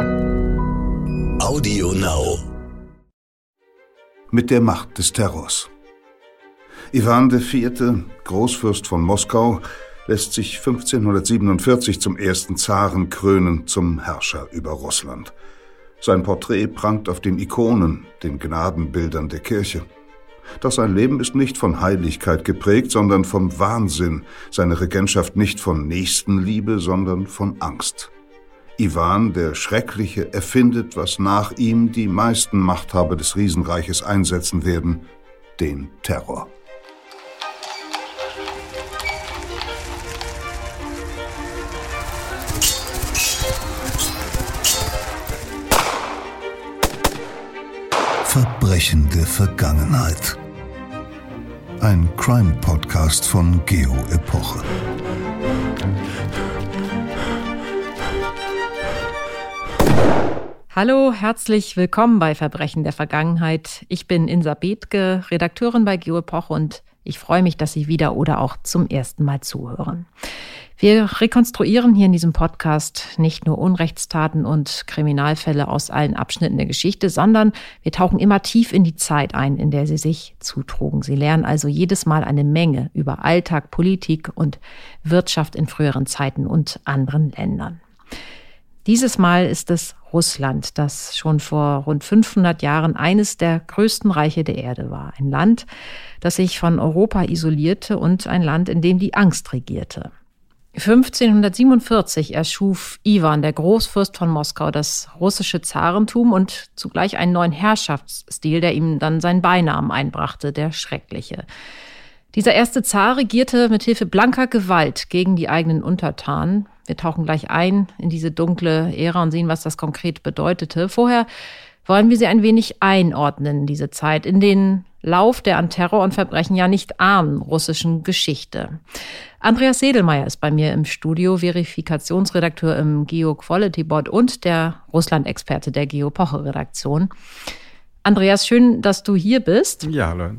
Audio Now. Mit der Macht des Terrors. Iwan IV., Großfürst von Moskau, lässt sich 1547 zum ersten Zaren krönen, zum Herrscher über Russland. Sein Porträt prangt auf den Ikonen, den Gnadenbildern der Kirche. Doch sein Leben ist nicht von Heiligkeit geprägt, sondern vom Wahnsinn, seine Regentschaft nicht von Nächstenliebe, sondern von Angst. Iwan, der Schreckliche, erfindet, was nach ihm die meisten Machthaber des Riesenreiches einsetzen werden, den Terror. Verbrechende Vergangenheit. Ein Crime-Podcast von Geo Epoche. Hallo, herzlich willkommen bei Verbrechen der Vergangenheit. Ich bin Insa Bethke, Redakteurin bei Geo Epoche und ich freue mich, dass Sie wieder oder auch zum ersten Mal zuhören. Wir rekonstruieren hier in diesem Podcast nicht nur Unrechtstaten und Kriminalfälle aus allen Abschnitten der Geschichte, sondern wir tauchen immer tief in die Zeit ein, in der sie sich zutrugen. Sie lernen also jedes Mal eine Menge über Alltag, Politik und Wirtschaft in früheren Zeiten und anderen Ländern. Dieses Mal ist es Russland, das schon vor rund 500 Jahren eines der größten Reiche der Erde war. Ein Land, das sich von Europa isolierte und ein Land, in dem die Angst regierte. 1547 erschuf Iwan, der Großfürst von Moskau, das russische Zarentum und zugleich einen neuen Herrschaftsstil, der ihm dann seinen Beinamen einbrachte, der Schreckliche. Dieser erste Zar regierte mit Hilfe blanker Gewalt gegen die eigenen Untertanen. Wir tauchen gleich ein in diese dunkle Ära und sehen, was das konkret bedeutete. Vorher wollen wir sie ein wenig einordnen, diese Zeit, in den Lauf der an Terror und Verbrechen ja nicht armen russischen Geschichte. Andreas Sedelmeier ist bei mir im Studio, Verifikationsredakteur im Geo Quality Board und der Russland-Experte der Geopoche-Redaktion. Andreas, schön, dass du hier bist. Ja, hallo.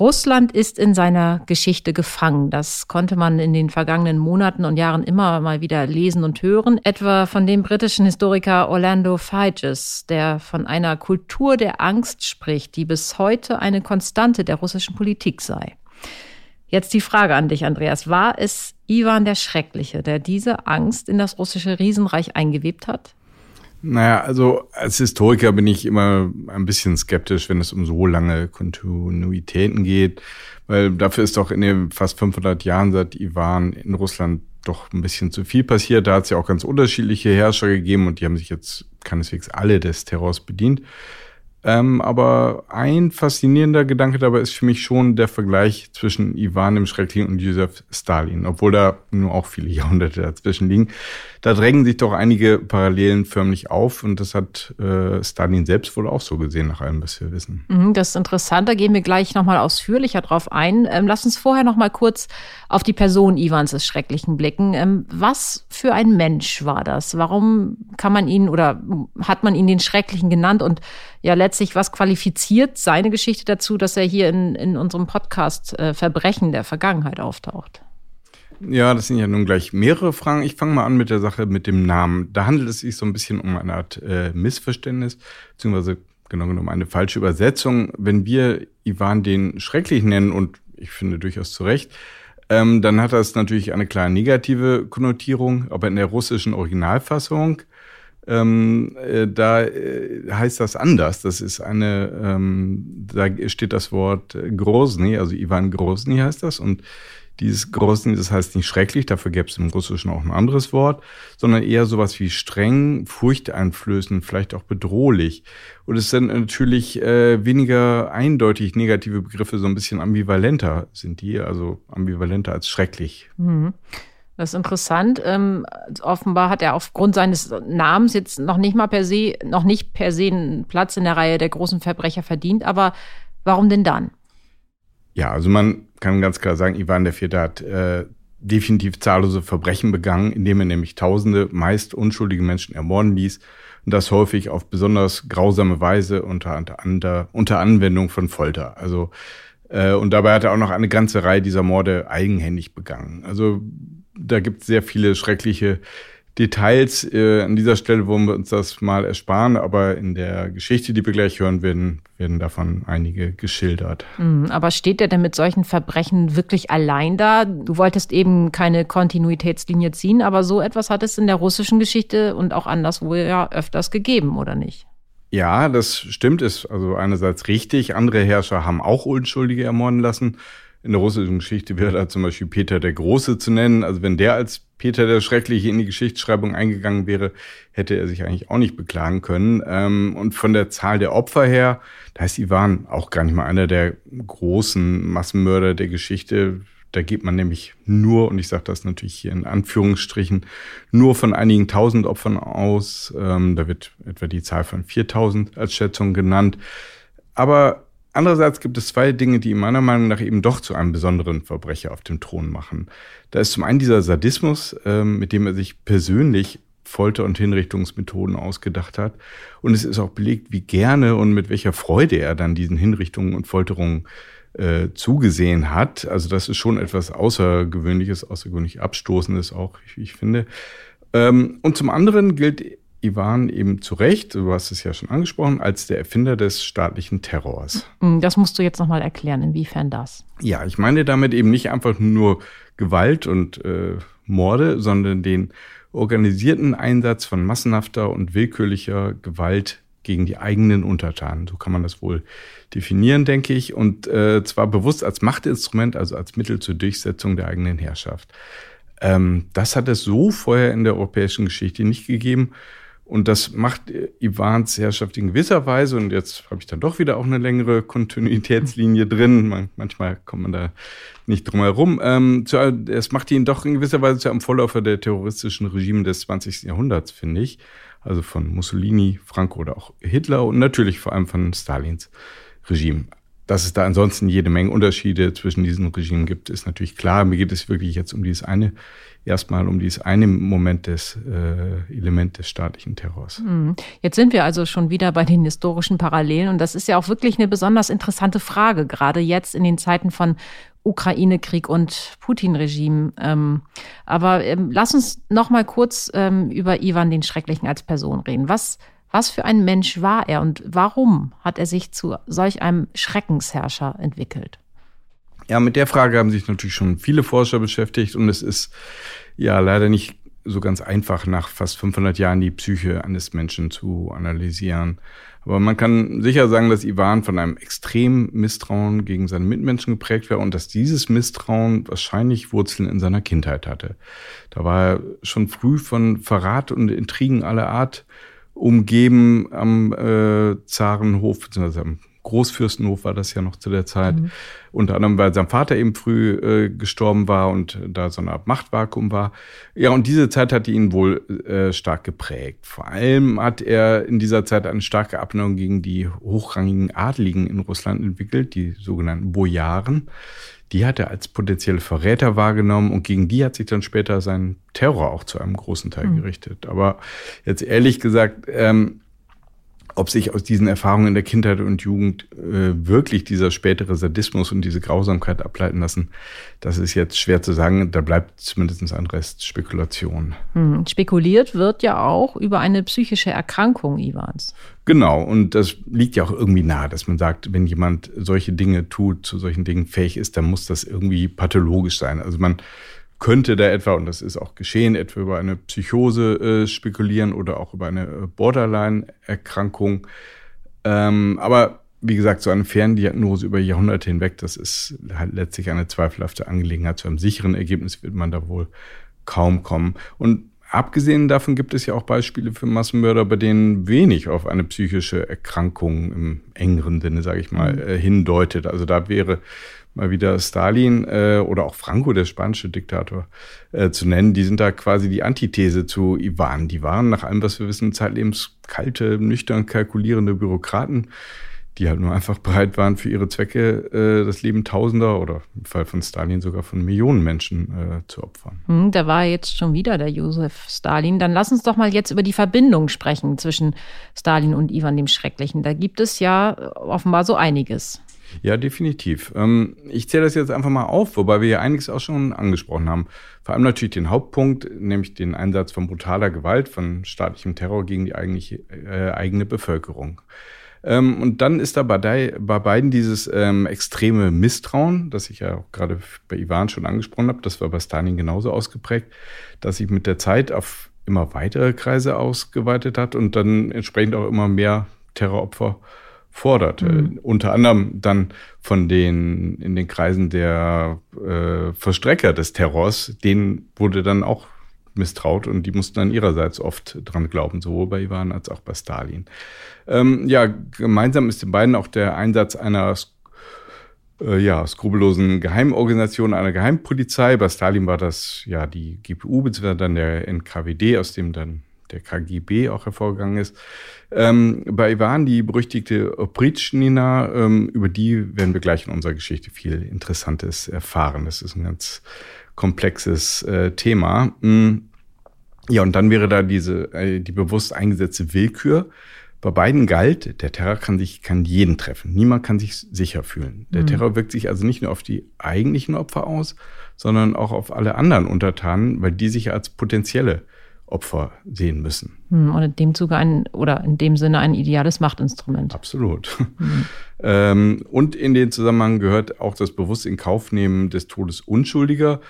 Russland ist in seiner Geschichte gefangen. Das konnte man in den vergangenen Monaten und Jahren immer mal wieder lesen und hören. Etwa von dem britischen Historiker Orlando Figes, der von einer Kultur der Angst spricht, die bis heute eine Konstante der russischen Politik sei. Jetzt die Frage an dich, Andreas. War es Ivan der Schreckliche, der diese Angst in das russische Riesenreich eingewebt hat? Naja, also als Historiker bin ich immer ein bisschen skeptisch, wenn es um so lange Kontinuitäten geht, weil dafür ist doch in den fast 500 Jahren seit Ivan in Russland doch ein bisschen zu viel passiert. Da hat es ja auch ganz unterschiedliche Herrscher gegeben und die haben sich jetzt keineswegs alle des Terrors bedient. Ähm, aber ein faszinierender Gedanke dabei ist für mich schon der Vergleich zwischen Ivan dem Schrecklichen und Josef Stalin, obwohl da nur auch viele Jahrhunderte dazwischen liegen. Da drängen sich doch einige Parallelen förmlich auf und das hat äh, Stalin selbst wohl auch so gesehen, nach allem, was wir wissen. Mhm, das ist interessant, da gehen wir gleich nochmal ausführlicher drauf ein. Ähm, lass uns vorher nochmal kurz auf die Person Ivans des Schrecklichen blicken. Ähm, was für ein Mensch war das? Warum kann man ihn oder hat man ihn den Schrecklichen genannt und ja letztlich, was qualifiziert seine Geschichte dazu, dass er hier in, in unserem Podcast äh, Verbrechen der Vergangenheit auftaucht? Ja, das sind ja nun gleich mehrere Fragen. Ich fange mal an mit der Sache mit dem Namen. Da handelt es sich so ein bisschen um eine Art äh, Missverständnis, beziehungsweise genau genommen eine falsche Übersetzung. Wenn wir Ivan den schrecklich nennen, und ich finde durchaus zu Recht, ähm, dann hat das natürlich eine klar negative Konnotierung, aber in der russischen Originalfassung ähm, äh, da äh, heißt das anders. Das ist eine, ähm, da steht das Wort Grozny, also Ivan Grozny heißt das. Und dieses Grozny, das heißt nicht schrecklich, dafür gäbe es im Russischen auch ein anderes Wort, sondern eher sowas wie streng, furchteinflößend, vielleicht auch bedrohlich. Und es sind natürlich äh, weniger eindeutig negative Begriffe, so ein bisschen ambivalenter sind die, also ambivalenter als schrecklich. Mhm. Das ist interessant. Ähm, offenbar hat er aufgrund seines Namens jetzt noch nicht mal per se, noch nicht per se einen Platz in der Reihe der großen Verbrecher verdient. Aber warum denn dann? Ja, also man kann ganz klar sagen, Ivan IV. hat äh, definitiv zahllose Verbrechen begangen, indem er nämlich Tausende meist unschuldige Menschen ermorden ließ und das häufig auf besonders grausame Weise unter, unter, unter Anwendung von Folter. Also äh, und dabei hat er auch noch eine ganze Reihe dieser Morde eigenhändig begangen. Also da gibt es sehr viele schreckliche Details äh, an dieser Stelle wollen wir uns das mal ersparen, aber in der Geschichte, die wir gleich hören werden, werden davon einige geschildert. Mhm, aber steht er denn mit solchen Verbrechen wirklich allein da? Du wolltest eben keine Kontinuitätslinie ziehen, aber so etwas hat es in der russischen Geschichte und auch anderswo ja öfters gegeben, oder nicht? Ja, das stimmt, ist also einerseits richtig. Andere Herrscher haben auch Unschuldige ermorden lassen. In der russischen Geschichte wäre da zum Beispiel Peter der Große zu nennen. Also wenn der als Peter der Schreckliche in die Geschichtsschreibung eingegangen wäre, hätte er sich eigentlich auch nicht beklagen können. Ähm, und von der Zahl der Opfer her, da ist Ivan auch gar nicht mal einer der großen Massenmörder der Geschichte. Da geht man nämlich nur, und ich sage das natürlich hier in Anführungsstrichen, nur von einigen tausend Opfern aus. Ähm, da wird etwa die Zahl von 4000 als Schätzung genannt. Aber Andererseits gibt es zwei Dinge, die meiner Meinung nach eben doch zu einem besonderen Verbrecher auf dem Thron machen. Da ist zum einen dieser Sadismus, ähm, mit dem er sich persönlich Folter- und Hinrichtungsmethoden ausgedacht hat. Und es ist auch belegt, wie gerne und mit welcher Freude er dann diesen Hinrichtungen und Folterungen äh, zugesehen hat. Also das ist schon etwas Außergewöhnliches, außergewöhnlich Abstoßendes auch, ich, ich finde. Ähm, und zum anderen gilt Ivan eben zu Recht, du hast es ja schon angesprochen, als der Erfinder des staatlichen Terrors. Hm, das musst du jetzt nochmal erklären, inwiefern das? Ja, ich meine damit eben nicht einfach nur Gewalt und äh, Morde, sondern den organisierten Einsatz von massenhafter und willkürlicher Gewalt gegen die eigenen Untertanen. So kann man das wohl definieren, denke ich. Und äh, zwar bewusst als Machtinstrument, also als Mittel zur Durchsetzung der eigenen Herrschaft. Ähm, das hat es so vorher in der europäischen Geschichte nicht gegeben. Und das macht Ivans Herrschaft in gewisser Weise, und jetzt habe ich dann doch wieder auch eine längere Kontinuitätslinie drin, man, manchmal kommt man da nicht drum herum, ähm, zu, es macht ihn doch in gewisser Weise zu einem Vorläufer der terroristischen Regime des 20. Jahrhunderts, finde ich. Also von Mussolini, Franco oder auch Hitler und natürlich vor allem von Stalins Regime. Dass es da ansonsten jede Menge Unterschiede zwischen diesen Regimen gibt, ist natürlich klar. Mir geht es wirklich jetzt um dieses eine erstmal um dieses eine Moment des äh, Element des staatlichen Terrors. Hm. Jetzt sind wir also schon wieder bei den historischen Parallelen und das ist ja auch wirklich eine besonders interessante Frage, gerade jetzt in den Zeiten von Ukraine-Krieg und Putin-Regime. Ähm, aber ähm, lass uns noch mal kurz ähm, über Ivan den Schrecklichen als Person reden. Was was für ein Mensch war er und warum hat er sich zu solch einem Schreckensherrscher entwickelt? Ja, mit der Frage haben sich natürlich schon viele Forscher beschäftigt und es ist ja leider nicht so ganz einfach, nach fast 500 Jahren die Psyche eines Menschen zu analysieren. Aber man kann sicher sagen, dass Ivan von einem extremen Misstrauen gegen seine Mitmenschen geprägt war und dass dieses Misstrauen wahrscheinlich Wurzeln in seiner Kindheit hatte. Da war er schon früh von Verrat und Intrigen aller Art umgeben am äh, Zarenhof, beziehungsweise am Großfürstenhof war das ja noch zu der Zeit. Mhm. Unter anderem, weil sein Vater eben früh äh, gestorben war und da so eine Art Machtvakuum war. Ja, und diese Zeit hat ihn wohl äh, stark geprägt. Vor allem hat er in dieser Zeit eine starke Abneigung gegen die hochrangigen Adligen in Russland entwickelt, die sogenannten Bojaren. Die hat er als potenzielle Verräter wahrgenommen und gegen die hat sich dann später sein Terror auch zu einem großen Teil mhm. gerichtet. Aber jetzt ehrlich gesagt, ähm, ob sich aus diesen Erfahrungen in der Kindheit und Jugend äh, wirklich dieser spätere Sadismus und diese Grausamkeit ableiten lassen, das ist jetzt schwer zu sagen. Da bleibt zumindest ein Rest Spekulation. Hm. Spekuliert wird ja auch über eine psychische Erkrankung Ivans. Genau, und das liegt ja auch irgendwie nahe, dass man sagt, wenn jemand solche Dinge tut, zu solchen Dingen fähig ist, dann muss das irgendwie pathologisch sein. Also man könnte da etwa, und das ist auch geschehen, etwa über eine Psychose äh, spekulieren oder auch über eine äh, Borderline-Erkrankung. Ähm, aber wie gesagt, so eine Ferndiagnose über Jahrhunderte hinweg, das ist halt letztlich eine zweifelhafte Angelegenheit. Zu einem sicheren Ergebnis wird man da wohl kaum kommen. Und abgesehen davon gibt es ja auch Beispiele für Massenmörder, bei denen wenig auf eine psychische Erkrankung im engeren Sinne, sage ich mal, mhm. äh, hindeutet. Also da wäre mal wieder Stalin äh, oder auch Franco, der spanische Diktator, äh, zu nennen. Die sind da quasi die Antithese zu Ivan. Die waren nach allem, was wir wissen, zeitlebens kalte, nüchtern kalkulierende Bürokraten, die halt nur einfach bereit waren, für ihre Zwecke äh, das Leben Tausender oder im Fall von Stalin sogar von Millionen Menschen äh, zu opfern. Hm, da war jetzt schon wieder der Josef Stalin. Dann lass uns doch mal jetzt über die Verbindung sprechen zwischen Stalin und Ivan dem Schrecklichen. Da gibt es ja offenbar so einiges. Ja, definitiv. Ähm, ich zähle das jetzt einfach mal auf, wobei wir ja einiges auch schon angesprochen haben. Vor allem natürlich den Hauptpunkt, nämlich den Einsatz von brutaler Gewalt, von staatlichem Terror gegen die eigentliche, äh, eigene Bevölkerung. Ähm, und dann ist da bei, bei beiden dieses ähm, extreme Misstrauen, das ich ja auch gerade bei Ivan schon angesprochen habe, das war bei Stalin genauso ausgeprägt, dass sich mit der Zeit auf immer weitere Kreise ausgeweitet hat und dann entsprechend auch immer mehr Terroropfer fordert. Mhm. Unter anderem dann von den in den Kreisen der äh, Verstrecker des Terrors, denen wurde dann auch misstraut und die mussten dann ihrerseits oft dran glauben, sowohl bei Ivan als auch bei Stalin. Ähm, ja, gemeinsam ist den beiden auch der Einsatz einer äh, ja, skrupellosen Geheimorganisation, einer Geheimpolizei. Bei Stalin war das ja die GPU, beziehungsweise dann der NKWD, aus dem dann der KGB auch hervorgegangen ist. Ähm, bei Ivan die berüchtigte Opritschnina, ähm, über die werden wir gleich in unserer Geschichte viel Interessantes erfahren. Das ist ein ganz komplexes äh, Thema. Mm. Ja, und dann wäre da diese, äh, die bewusst eingesetzte Willkür. Bei beiden galt, der Terror kann sich, kann jeden treffen. Niemand kann sich sicher fühlen. Der mhm. Terror wirkt sich also nicht nur auf die eigentlichen Opfer aus, sondern auch auf alle anderen Untertanen, weil die sich als potenzielle Opfer sehen müssen. Hm, und in dem Zuge ein, oder in dem Sinne ein ideales Machtinstrument. Absolut. Mhm. ähm, und in den Zusammenhang gehört auch das bewusste Inkaufnehmen des Todes Unschuldiger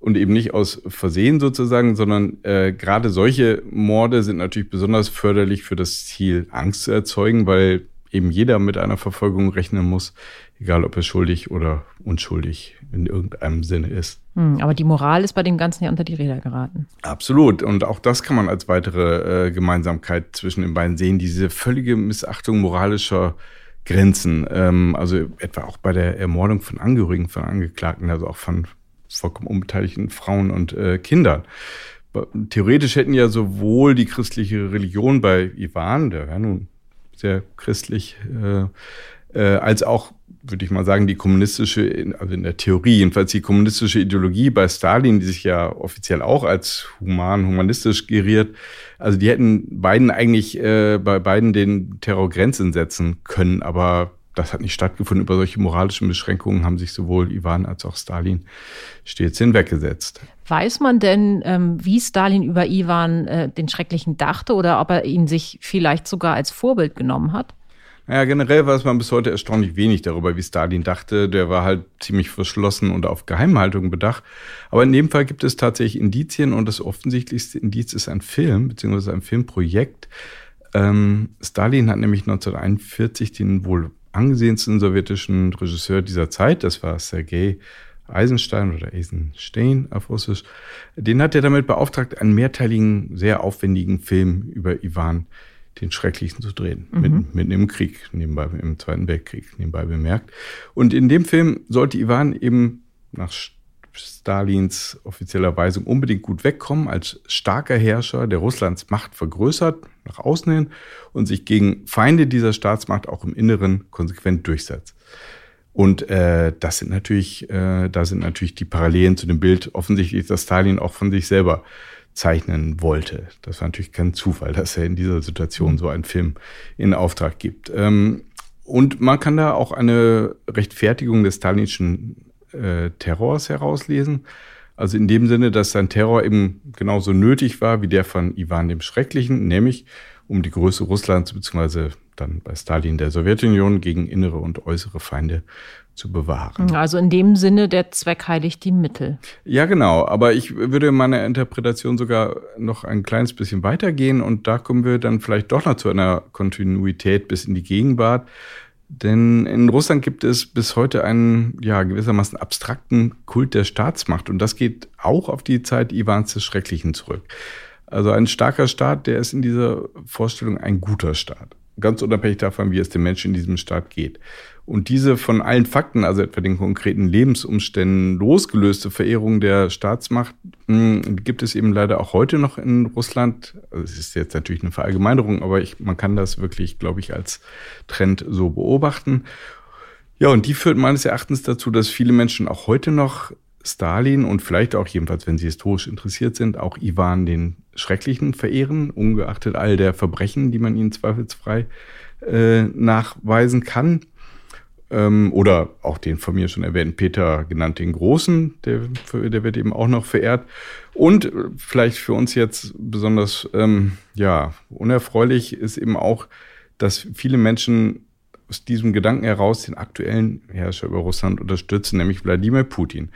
und eben nicht aus Versehen sozusagen, sondern äh, gerade solche Morde sind natürlich besonders förderlich für das Ziel, Angst zu erzeugen, weil eben jeder mit einer Verfolgung rechnen muss, egal ob er schuldig oder unschuldig in irgendeinem Sinne ist. Hm, aber die Moral ist bei dem Ganzen ja unter die Räder geraten. Absolut. Und auch das kann man als weitere äh, Gemeinsamkeit zwischen den beiden sehen, diese völlige Missachtung moralischer Grenzen. Ähm, also etwa auch bei der Ermordung von Angehörigen von Angeklagten, also auch von vollkommen unbeteiligten Frauen und äh, Kindern. Theoretisch hätten ja sowohl die christliche Religion bei Ivan, der ja nun sehr christlich, äh, äh, als auch, würde ich mal sagen, die kommunistische, also in der Theorie, jedenfalls die kommunistische Ideologie bei Stalin, die sich ja offiziell auch als human, humanistisch geriert, also die hätten beiden eigentlich äh, bei beiden den Terror Grenzen setzen können, aber das hat nicht stattgefunden. Über solche moralischen Beschränkungen haben sich sowohl Ivan als auch Stalin stets hinweggesetzt. Weiß man denn, ähm, wie Stalin über Ivan äh, den Schrecklichen dachte oder ob er ihn sich vielleicht sogar als Vorbild genommen hat? Naja, generell weiß man bis heute erstaunlich wenig darüber, wie Stalin dachte. Der war halt ziemlich verschlossen und auf Geheimhaltung bedacht. Aber in dem Fall gibt es tatsächlich Indizien und das offensichtlichste Indiz ist ein Film, beziehungsweise ein Filmprojekt. Ähm, Stalin hat nämlich 1941 den wohl angesehensten sowjetischen Regisseur dieser Zeit, das war Sergei Eisenstein oder Eisenstein auf Russisch, den hat er damit beauftragt, einen mehrteiligen, sehr aufwendigen Film über Ivan den Schrecklichen zu drehen. Mhm. Mitten, mitten im Krieg, nebenbei, im Zweiten Weltkrieg, nebenbei bemerkt. Und in dem Film sollte Ivan eben nach Stalins offizieller Weisung unbedingt gut wegkommen als starker Herrscher, der Russlands Macht vergrößert, nach außen hin und sich gegen Feinde dieser Staatsmacht auch im Inneren konsequent durchsetzt. Und äh, das sind natürlich, äh, da sind natürlich die Parallelen zu dem Bild offensichtlich, dass Stalin auch von sich selber zeichnen wollte. Das war natürlich kein Zufall, dass er in dieser Situation so einen Film in Auftrag gibt. Ähm, und man kann da auch eine Rechtfertigung des stalinischen äh, Terrors herauslesen. Also in dem Sinne, dass sein Terror eben genauso nötig war wie der von Ivan dem Schrecklichen, nämlich um die Größe Russlands beziehungsweise dann bei Stalin der Sowjetunion gegen innere und äußere Feinde zu bewahren. Also in dem Sinne, der Zweck heiligt die Mittel. Ja, genau. Aber ich würde in meiner Interpretation sogar noch ein kleines bisschen weitergehen und da kommen wir dann vielleicht doch noch zu einer Kontinuität bis in die Gegenwart. Denn in Russland gibt es bis heute einen, ja, gewissermaßen abstrakten Kult der Staatsmacht. Und das geht auch auf die Zeit Iwans des Schrecklichen zurück. Also ein starker Staat, der ist in dieser Vorstellung ein guter Staat. Ganz unabhängig davon, wie es dem Menschen in diesem Staat geht. Und diese von allen Fakten, also etwa den konkreten Lebensumständen losgelöste Verehrung der Staatsmacht, hm, gibt es eben leider auch heute noch in Russland. Also es ist jetzt natürlich eine Verallgemeinerung, aber ich, man kann das wirklich, glaube ich, als Trend so beobachten. Ja, und die führt meines Erachtens dazu, dass viele Menschen auch heute noch Stalin und vielleicht auch jedenfalls, wenn sie historisch interessiert sind, auch Ivan den Schrecklichen verehren, ungeachtet all der Verbrechen, die man ihnen zweifelsfrei äh, nachweisen kann. ähm, oder auch den von mir schon erwähnten Peter genannt, den Großen, der, der wird eben auch noch verehrt. Und äh, vielleicht für uns jetzt besonders ähm, ja, unerfreulich ist eben auch, dass viele Menschen aus diesem Gedanken heraus den aktuellen Herrscher über Russland unterstützen, nämlich Wladimir Putin.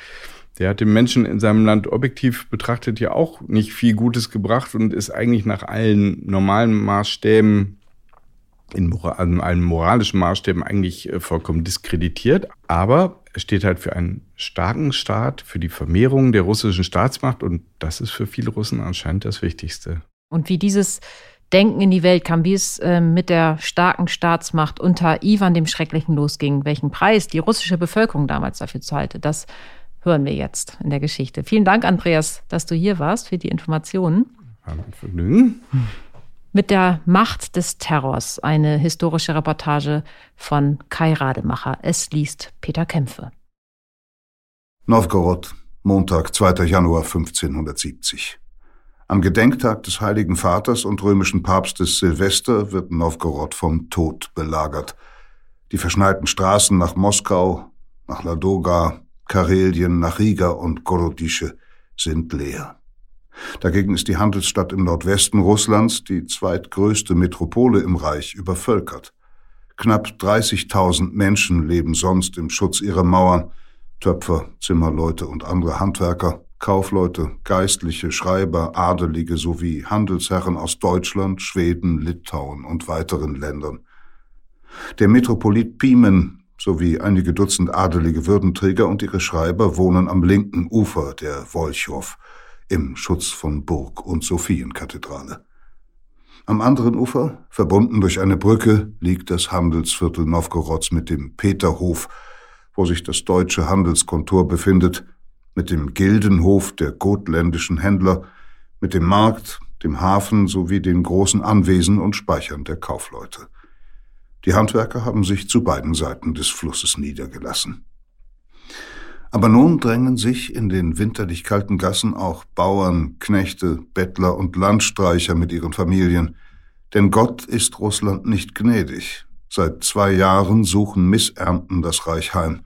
Der hat den Menschen in seinem Land objektiv betrachtet ja auch nicht viel Gutes gebracht und ist eigentlich nach allen normalen Maßstäben in an allen moralischen Maßstäben eigentlich äh, vollkommen diskreditiert. Aber er steht halt für einen starken Staat, für die Vermehrung der russischen Staatsmacht und das ist für viele Russen anscheinend das Wichtigste. Und wie dieses Denken in die Welt kam, wie es äh, mit der starken Staatsmacht unter Ivan dem Schrecklichen losging, welchen Preis die russische Bevölkerung damals dafür zahlte, das hören wir jetzt in der Geschichte. Vielen Dank, Andreas, dass du hier warst für die Informationen. Vergnügen. Mit der Macht des Terrors, eine historische Reportage von Kai Rademacher. Es liest Peter Kämpfe. Novgorod, Montag, 2. Januar 1570. Am Gedenktag des Heiligen Vaters und römischen Papstes Silvester wird Novgorod vom Tod belagert. Die verschneiten Straßen nach Moskau, nach Ladoga, Karelien, nach Riga und Gorodische sind leer. Dagegen ist die Handelsstadt im Nordwesten Russlands, die zweitgrößte Metropole im Reich, übervölkert. Knapp 30.000 Menschen leben sonst im Schutz ihrer Mauern. Töpfer, Zimmerleute und andere Handwerker, Kaufleute, Geistliche, Schreiber, Adelige sowie Handelsherren aus Deutschland, Schweden, Litauen und weiteren Ländern. Der Metropolit Pimen sowie einige Dutzend adelige Würdenträger und ihre Schreiber wohnen am linken Ufer der Wolchow, im Schutz von Burg und Sophienkathedrale. Am anderen Ufer, verbunden durch eine Brücke, liegt das Handelsviertel Nowgorods mit dem Peterhof, wo sich das deutsche Handelskontor befindet, mit dem Gildenhof der gotländischen Händler, mit dem Markt, dem Hafen sowie den großen Anwesen und Speichern der Kaufleute. Die Handwerker haben sich zu beiden Seiten des Flusses niedergelassen. Aber nun drängen sich in den winterlich kalten Gassen auch Bauern, Knechte, Bettler und Landstreicher mit ihren Familien. Denn Gott ist Russland nicht gnädig. Seit zwei Jahren suchen Missernten das Reich heim.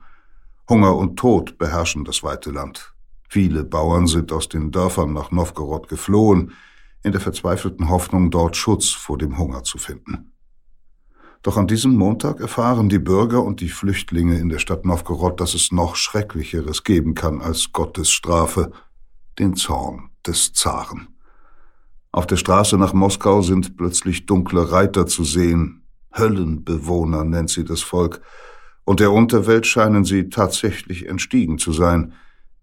Hunger und Tod beherrschen das weite Land. Viele Bauern sind aus den Dörfern nach Novgorod geflohen, in der verzweifelten Hoffnung, dort Schutz vor dem Hunger zu finden. Doch an diesem Montag erfahren die Bürger und die Flüchtlinge in der Stadt Novgorod, dass es noch Schrecklicheres geben kann als Gottes Strafe, den Zorn des Zaren. Auf der Straße nach Moskau sind plötzlich dunkle Reiter zu sehen, Höllenbewohner nennt sie das Volk, und der Unterwelt scheinen sie tatsächlich entstiegen zu sein,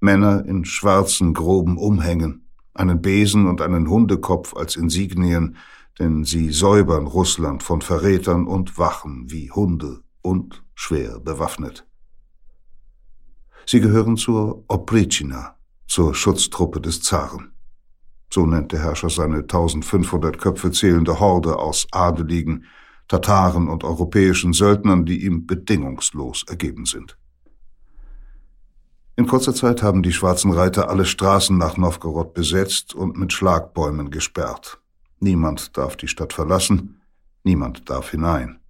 Männer in schwarzen, groben Umhängen, einen Besen und einen Hundekopf als Insignien, denn sie säubern Russland von Verrätern und Wachen wie Hunde und schwer bewaffnet. Sie gehören zur Opritschina, zur Schutztruppe des Zaren. So nennt der Herrscher seine 1500 Köpfe zählende Horde aus Adeligen, Tataren und europäischen Söldnern, die ihm bedingungslos ergeben sind. In kurzer Zeit haben die schwarzen Reiter alle Straßen nach Novgorod besetzt und mit Schlagbäumen gesperrt. Niemand darf die Stadt verlassen, niemand darf hinein.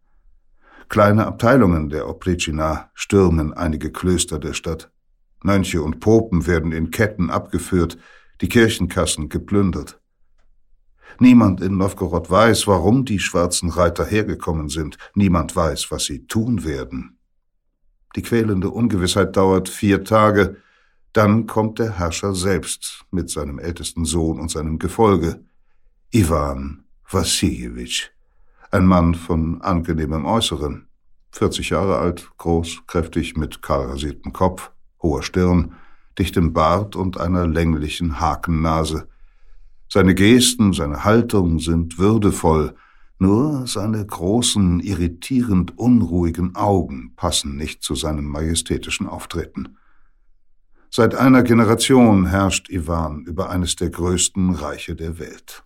Kleine Abteilungen der Opritschina stürmen einige Klöster der Stadt. Mönche und Popen werden in Ketten abgeführt, die Kirchenkassen geplündert. Niemand in Novgorod weiß, warum die schwarzen Reiter hergekommen sind. Niemand weiß, was sie tun werden. Die quälende Ungewissheit dauert vier Tage. Dann kommt der Herrscher selbst mit seinem ältesten Sohn und seinem Gefolge. Iwan Wassiljewitsch, ein Mann von angenehmem Äußeren, 40 Jahre alt, groß, kräftig, mit kahlrasiertem Kopf, hoher Stirn, dichtem Bart und einer länglichen Hakennase. Seine Gesten, seine Haltung sind würdevoll, nur seine großen, irritierend unruhigen Augen passen nicht zu seinem majestätischen Auftreten. Seit einer Generation herrscht Iwan über eines der größten Reiche der Welt.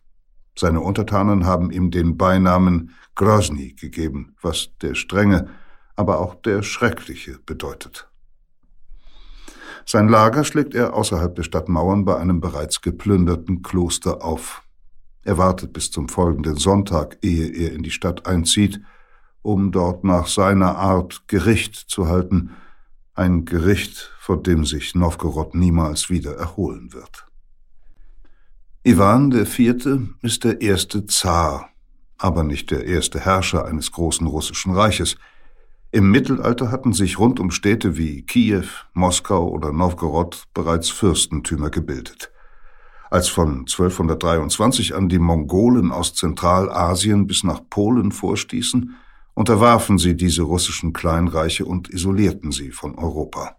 Seine Untertanen haben ihm den Beinamen Grozny gegeben, was der Strenge, aber auch der Schreckliche bedeutet. Sein Lager schlägt er außerhalb der Stadtmauern bei einem bereits geplünderten Kloster auf. Er wartet bis zum folgenden Sonntag, ehe er in die Stadt einzieht, um dort nach seiner Art Gericht zu halten, ein Gericht, vor dem sich Nowgorod niemals wieder erholen wird. Iwan IV. ist der erste Zar, aber nicht der erste Herrscher eines großen russischen Reiches. Im Mittelalter hatten sich rund um Städte wie Kiew, Moskau oder Nowgorod bereits Fürstentümer gebildet. Als von 1223 an die Mongolen aus Zentralasien bis nach Polen vorstießen, unterwarfen sie diese russischen Kleinreiche und isolierten sie von Europa.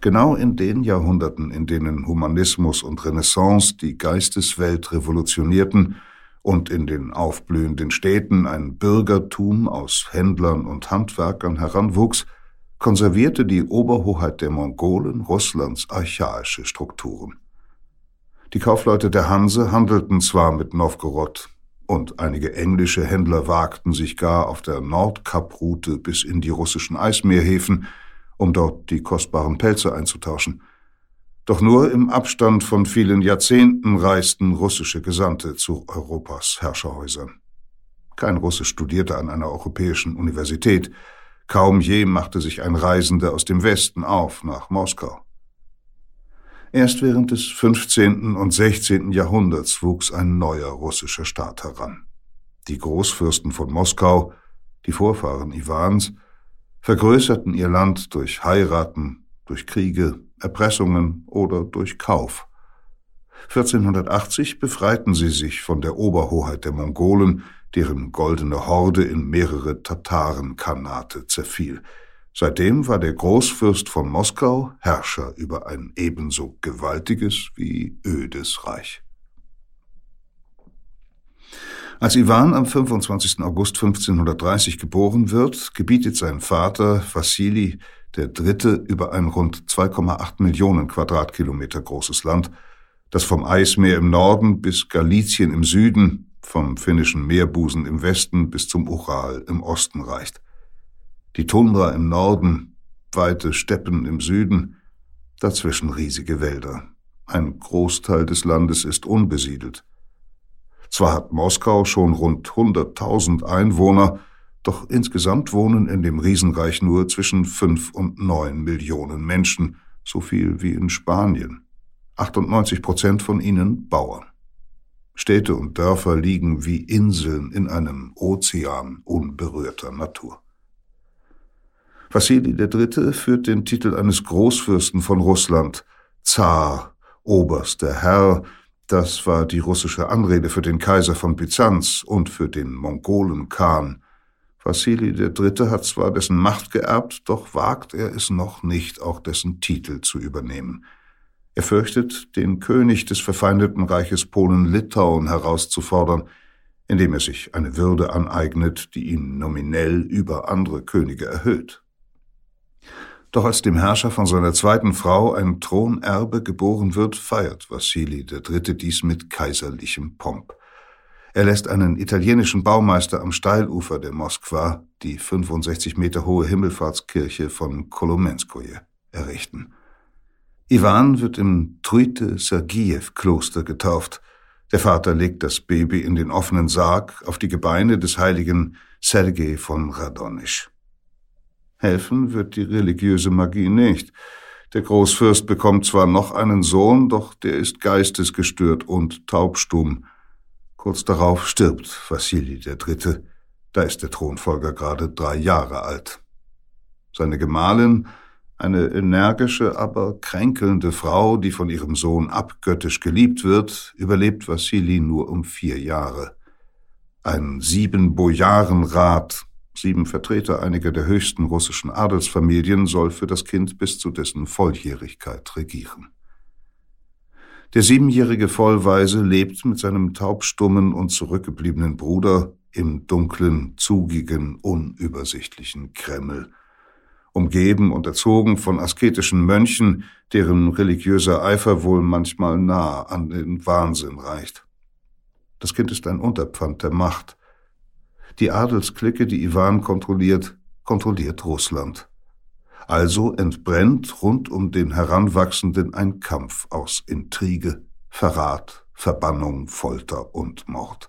Genau in den Jahrhunderten, in denen Humanismus und Renaissance die Geisteswelt revolutionierten und in den aufblühenden Städten ein Bürgertum aus Händlern und Handwerkern heranwuchs, konservierte die Oberhoheit der Mongolen Russlands archaische Strukturen. Die Kaufleute der Hanse handelten zwar mit Novgorod, und einige englische Händler wagten sich gar auf der Nordkaproute bis in die russischen Eismeerhäfen, um dort die kostbaren Pelze einzutauschen. Doch nur im Abstand von vielen Jahrzehnten reisten russische Gesandte zu Europas Herrscherhäusern. Kein Russe studierte an einer europäischen Universität, kaum je machte sich ein Reisender aus dem Westen auf nach Moskau. Erst während des 15. und 16. Jahrhunderts wuchs ein neuer russischer Staat heran. Die Großfürsten von Moskau, die Vorfahren Iwans, vergrößerten ihr Land durch Heiraten, durch Kriege, Erpressungen oder durch Kauf. 1480 befreiten sie sich von der Oberhoheit der Mongolen, deren goldene Horde in mehrere Tatarenkhanate zerfiel. Seitdem war der Großfürst von Moskau Herrscher über ein ebenso gewaltiges wie ödes Reich. Als Iwan am 25. August 1530 geboren wird, gebietet sein Vater Wassili der Dritte über ein rund 2,8 Millionen Quadratkilometer großes Land, das vom Eismeer im Norden bis Galizien im Süden, vom finnischen Meerbusen im Westen bis zum Ural im Osten reicht. Die Tundra im Norden, weite Steppen im Süden, dazwischen riesige Wälder. Ein Großteil des Landes ist unbesiedelt. Zwar hat Moskau schon rund 100.000 Einwohner, doch insgesamt wohnen in dem Riesenreich nur zwischen fünf und neun Millionen Menschen, so viel wie in Spanien. 98 Prozent von ihnen Bauern. Städte und Dörfer liegen wie Inseln in einem Ozean unberührter Natur. Wassili III. führt den Titel eines Großfürsten von Russland, Zar, oberster Herr, das war die russische Anrede für den Kaiser von Byzanz und für den Mongolen Khan. Wassili III. hat zwar dessen Macht geerbt, doch wagt er es noch nicht, auch dessen Titel zu übernehmen. Er fürchtet, den König des verfeindeten Reiches Polen-Litauen herauszufordern, indem er sich eine Würde aneignet, die ihn nominell über andere Könige erhöht. Doch als dem Herrscher von seiner zweiten Frau ein Thronerbe geboren wird, feiert Wassili III. dies mit kaiserlichem Pomp. Er lässt einen italienischen Baumeister am Steilufer der Moskwa die 65 Meter hohe Himmelfahrtskirche von Kolomenskoje errichten. Iwan wird im Truite Sergiev Kloster getauft. Der Vater legt das Baby in den offenen Sarg auf die Gebeine des heiligen Sergei von Radonisch. Helfen wird die religiöse Magie nicht. Der Großfürst bekommt zwar noch einen Sohn, doch der ist geistesgestört und taubstumm. Kurz darauf stirbt Wassili III., da ist der Thronfolger gerade drei Jahre alt. Seine Gemahlin, eine energische, aber kränkelnde Frau, die von ihrem Sohn abgöttisch geliebt wird, überlebt Wassili nur um vier Jahre. Ein sieben Bojarenrat sieben Vertreter einiger der höchsten russischen Adelsfamilien, soll für das Kind bis zu dessen Volljährigkeit regieren. Der siebenjährige Vollweise lebt mit seinem taubstummen und zurückgebliebenen Bruder im dunklen, zugigen, unübersichtlichen Kreml, umgeben und erzogen von asketischen Mönchen, deren religiöser Eifer wohl manchmal nah an den Wahnsinn reicht. Das Kind ist ein Unterpfand der Macht, die Adelsklicke, die Iwan kontrolliert, kontrolliert Russland. Also entbrennt rund um den Heranwachsenden ein Kampf aus Intrige, Verrat, Verbannung, Folter und Mord.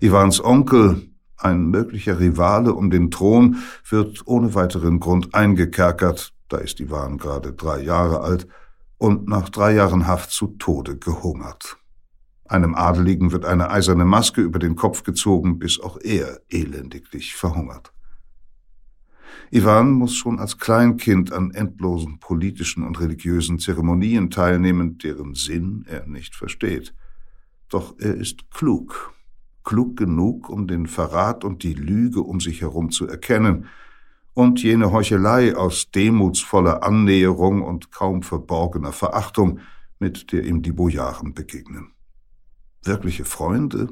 Iwans Onkel, Ein möglicher Rivale um den Thron wird ohne weiteren Grund eingekerkert, da ist Ivan gerade drei Jahre alt, und nach drei Jahren Haft zu Tode gehungert. Einem Adeligen wird eine eiserne Maske über den Kopf gezogen, bis auch er elendiglich verhungert. Ivan muss schon als Kleinkind an endlosen politischen und religiösen Zeremonien teilnehmen, deren Sinn er nicht versteht. Doch er ist klug, klug genug, um den Verrat und die Lüge um sich herum zu erkennen und jene Heuchelei aus demutsvoller Annäherung und kaum verborgener Verachtung, mit der ihm die Bojaren begegnen. Wirkliche Freunde,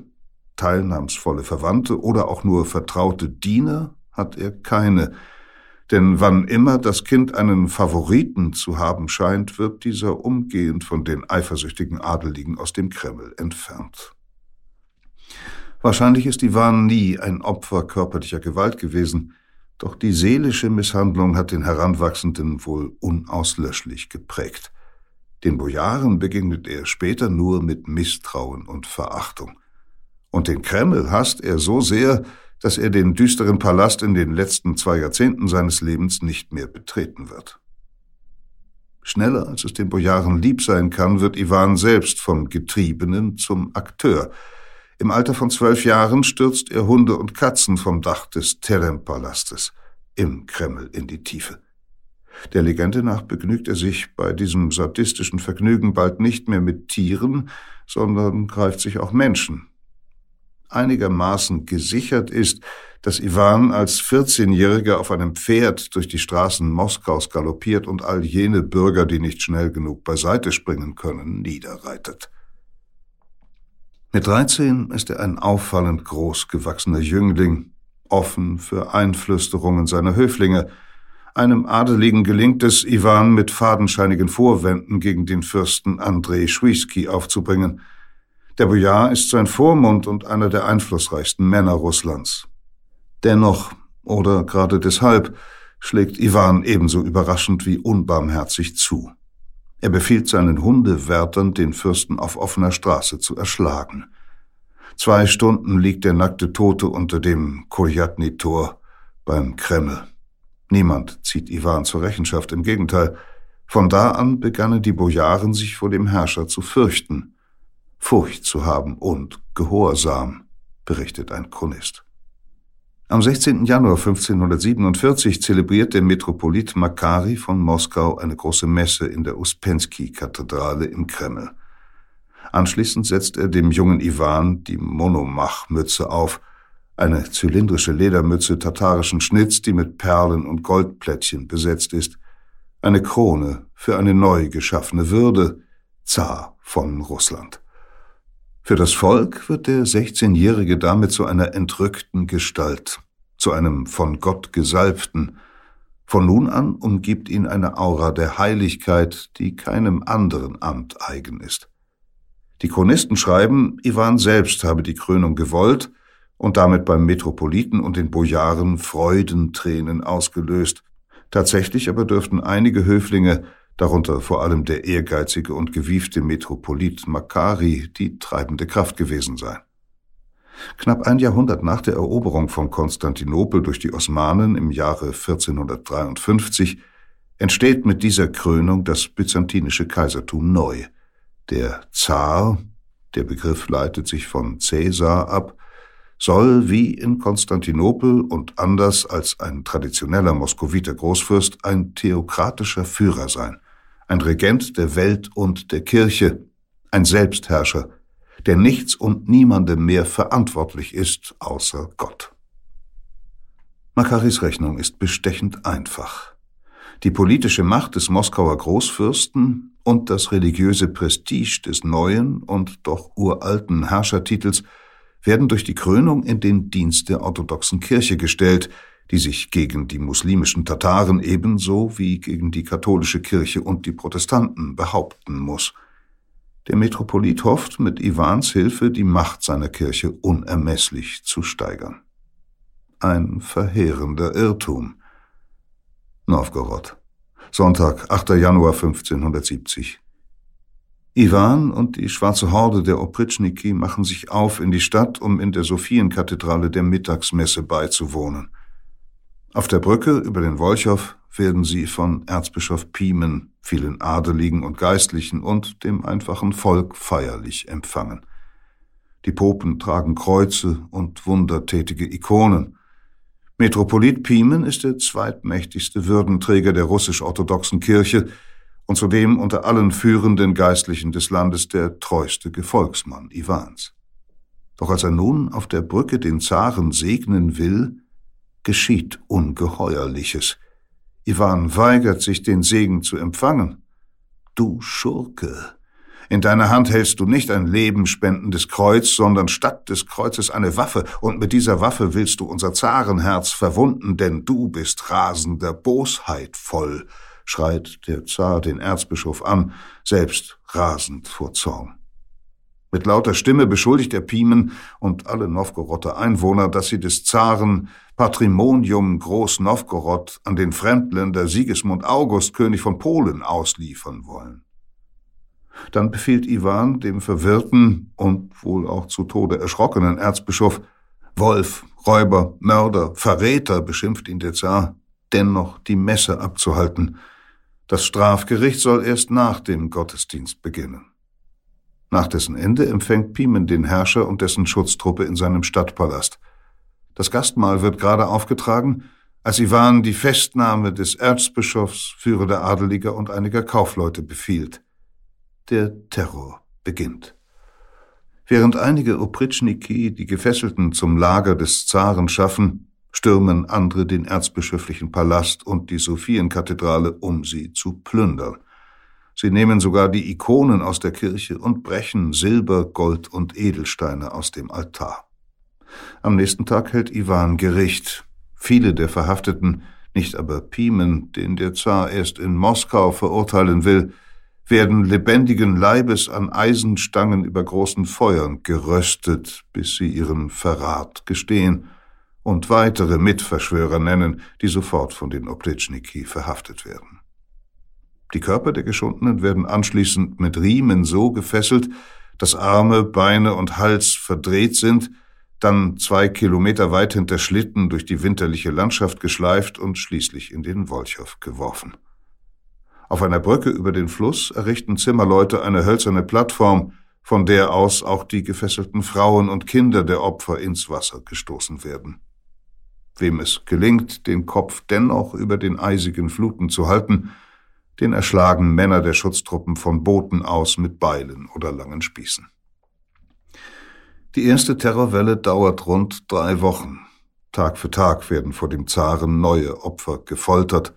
teilnahmsvolle Verwandte oder auch nur vertraute Diener hat er keine, denn wann immer das Kind einen Favoriten zu haben scheint, wird dieser umgehend von den eifersüchtigen Adeligen aus dem Kreml entfernt. Wahrscheinlich ist Ivan nie ein Opfer körperlicher Gewalt gewesen, doch die seelische Misshandlung hat den Heranwachsenden wohl unauslöschlich geprägt. Den Bojaren begegnet er später nur mit Misstrauen und Verachtung. Und den Kreml hasst er so sehr, dass er den düsteren Palast in den letzten zwei Jahrzehnten seines Lebens nicht mehr betreten wird. Schneller als es den Bojaren lieb sein kann, wird Ivan selbst vom Getriebenen zum Akteur. Im Alter von zwölf Jahren stürzt er Hunde und Katzen vom Dach des Terem-Palastes im Kreml in die Tiefe. Der Legende nach begnügt er sich bei diesem sadistischen Vergnügen bald nicht mehr mit Tieren, sondern greift sich auch Menschen. Einigermaßen gesichert ist, dass Iwan als 14-Jähriger auf einem Pferd durch die Straßen Moskaus galoppiert und all jene Bürger, die nicht schnell genug beiseite springen können, niederreitet. Mit 13 ist er ein auffallend groß gewachsener Jüngling, offen für Einflüsterungen seiner Höflinge, einem Adeligen gelingt es, Iwan mit fadenscheinigen Vorwänden gegen den Fürsten Andrei Schwiski aufzubringen. Der Bojar ist sein Vormund und einer der einflussreichsten Männer Russlands. Dennoch, oder gerade deshalb, schlägt Iwan ebenso überraschend wie unbarmherzig zu. Er befiehlt seinen Hundewärtern, den Fürsten auf offener Straße zu erschlagen. Zwei Stunden liegt der nackte Tote unter dem Koljatny-Tor beim Kreml. Niemand zieht Iwan zur Rechenschaft, im Gegenteil. Von da an begannen die Bojaren sich vor dem Herrscher zu fürchten, Furcht zu haben und Gehorsam, berichtet ein Chronist. Am 16. Januar 1547 zelebriert der Metropolit Makari von Moskau eine große Messe in der Uspensky-Kathedrale im Kreml. Anschließend setzt er dem jungen Iwan die Monomach-Mütze auf – eine zylindrische Ledermütze tatarischen Schnitts, die mit Perlen und Goldplättchen besetzt ist, eine Krone für eine neu geschaffene Würde, Zar von Russland. Für das Volk wird der 16-Jährige damit zu einer entrückten Gestalt, zu einem von Gott Gesalbten. Von nun an umgibt ihn eine Aura der Heiligkeit, die keinem anderen Amt eigen ist. Die Chronisten schreiben, Iwan selbst habe die Krönung gewollt, und damit beim Metropoliten und den Bojaren Freudentränen ausgelöst. Tatsächlich aber dürften einige Höflinge, darunter vor allem der ehrgeizige und gewiefte Metropolit Makari, die treibende Kraft gewesen sein. Knapp ein Jahrhundert nach der Eroberung von Konstantinopel durch die Osmanen im Jahre 1453 entsteht mit dieser Krönung das byzantinische Kaisertum neu. Der Zar, der Begriff leitet sich von Cäsar ab, soll wie in Konstantinopel und anders als ein traditioneller Moskowiter Großfürst ein theokratischer Führer sein, ein Regent der Welt und der Kirche, ein Selbstherrscher, der nichts und niemandem mehr verantwortlich ist außer Gott. Makaris Rechnung ist bestechend einfach. Die politische Macht des Moskauer Großfürsten und das religiöse Prestige des neuen und doch uralten Herrschertitels werden durch die Krönung in den Dienst der orthodoxen Kirche gestellt, die sich gegen die muslimischen Tataren ebenso wie gegen die katholische Kirche und die Protestanten behaupten muss. Der Metropolit hofft, mit Iwans Hilfe die Macht seiner Kirche unermesslich zu steigern. Ein verheerender Irrtum. Novgorod. Sonntag, 8. Januar 1570. Iwan und die schwarze Horde der Opritschniki machen sich auf in die Stadt, um in der Sophienkathedrale der Mittagsmesse beizuwohnen. Auf der Brücke über den Wolchow werden sie von Erzbischof Piemen, vielen Adeligen und Geistlichen und dem einfachen Volk feierlich empfangen. Die Popen tragen Kreuze und wundertätige Ikonen. Metropolit Piemen ist der zweitmächtigste Würdenträger der russisch-orthodoxen Kirche und zudem unter allen führenden Geistlichen des Landes der treueste Gefolgsmann Iwans. Doch als er nun auf der Brücke den Zaren segnen will, geschieht Ungeheuerliches. Iwan weigert sich, den Segen zu empfangen. Du Schurke! In deiner Hand hältst du nicht ein lebenspendendes Kreuz, sondern statt des Kreuzes eine Waffe, und mit dieser Waffe willst du unser Zarenherz verwunden, denn du bist rasender Bosheit voll schreit der Zar den Erzbischof an, selbst rasend vor Zorn. Mit lauter Stimme beschuldigt er Piemen und alle Nowgoroder Einwohner, dass sie des Zaren Patrimonium Groß Nowgorod an den Fremdländer Sigismund August, König von Polen, ausliefern wollen. Dann befiehlt Iwan dem verwirrten und wohl auch zu Tode erschrockenen Erzbischof Wolf, Räuber, Mörder, Verräter, beschimpft ihn der Zar, dennoch die Messe abzuhalten, das Strafgericht soll erst nach dem Gottesdienst beginnen. Nach dessen Ende empfängt Piemen den Herrscher und dessen Schutztruppe in seinem Stadtpalast. Das Gastmahl wird gerade aufgetragen, als Iwan die Festnahme des Erzbischofs, führender Adeliger und einiger Kaufleute befiehlt. Der Terror beginnt. Während einige Opritschniki die Gefesselten zum Lager des Zaren schaffen, stürmen andere den erzbischöflichen Palast und die Sophienkathedrale, um sie zu plündern. Sie nehmen sogar die Ikonen aus der Kirche und brechen Silber, Gold und Edelsteine aus dem Altar. Am nächsten Tag hält Iwan Gericht. Viele der Verhafteten, nicht aber Piemen, den der Zar erst in Moskau verurteilen will, werden lebendigen Leibes an Eisenstangen über großen Feuern geröstet, bis sie ihren Verrat gestehen und weitere Mitverschwörer nennen, die sofort von den Oplitschniki verhaftet werden. Die Körper der Geschundenen werden anschließend mit Riemen so gefesselt, dass Arme, Beine und Hals verdreht sind, dann zwei Kilometer weit hinter Schlitten durch die winterliche Landschaft geschleift und schließlich in den Wolchow geworfen. Auf einer Brücke über den Fluss errichten Zimmerleute eine hölzerne Plattform, von der aus auch die gefesselten Frauen und Kinder der Opfer ins Wasser gestoßen werden. Wem es gelingt, den Kopf dennoch über den eisigen Fluten zu halten, den erschlagen Männer der Schutztruppen von Booten aus mit Beilen oder langen Spießen. Die erste Terrorwelle dauert rund drei Wochen. Tag für Tag werden vor dem Zaren neue Opfer gefoltert.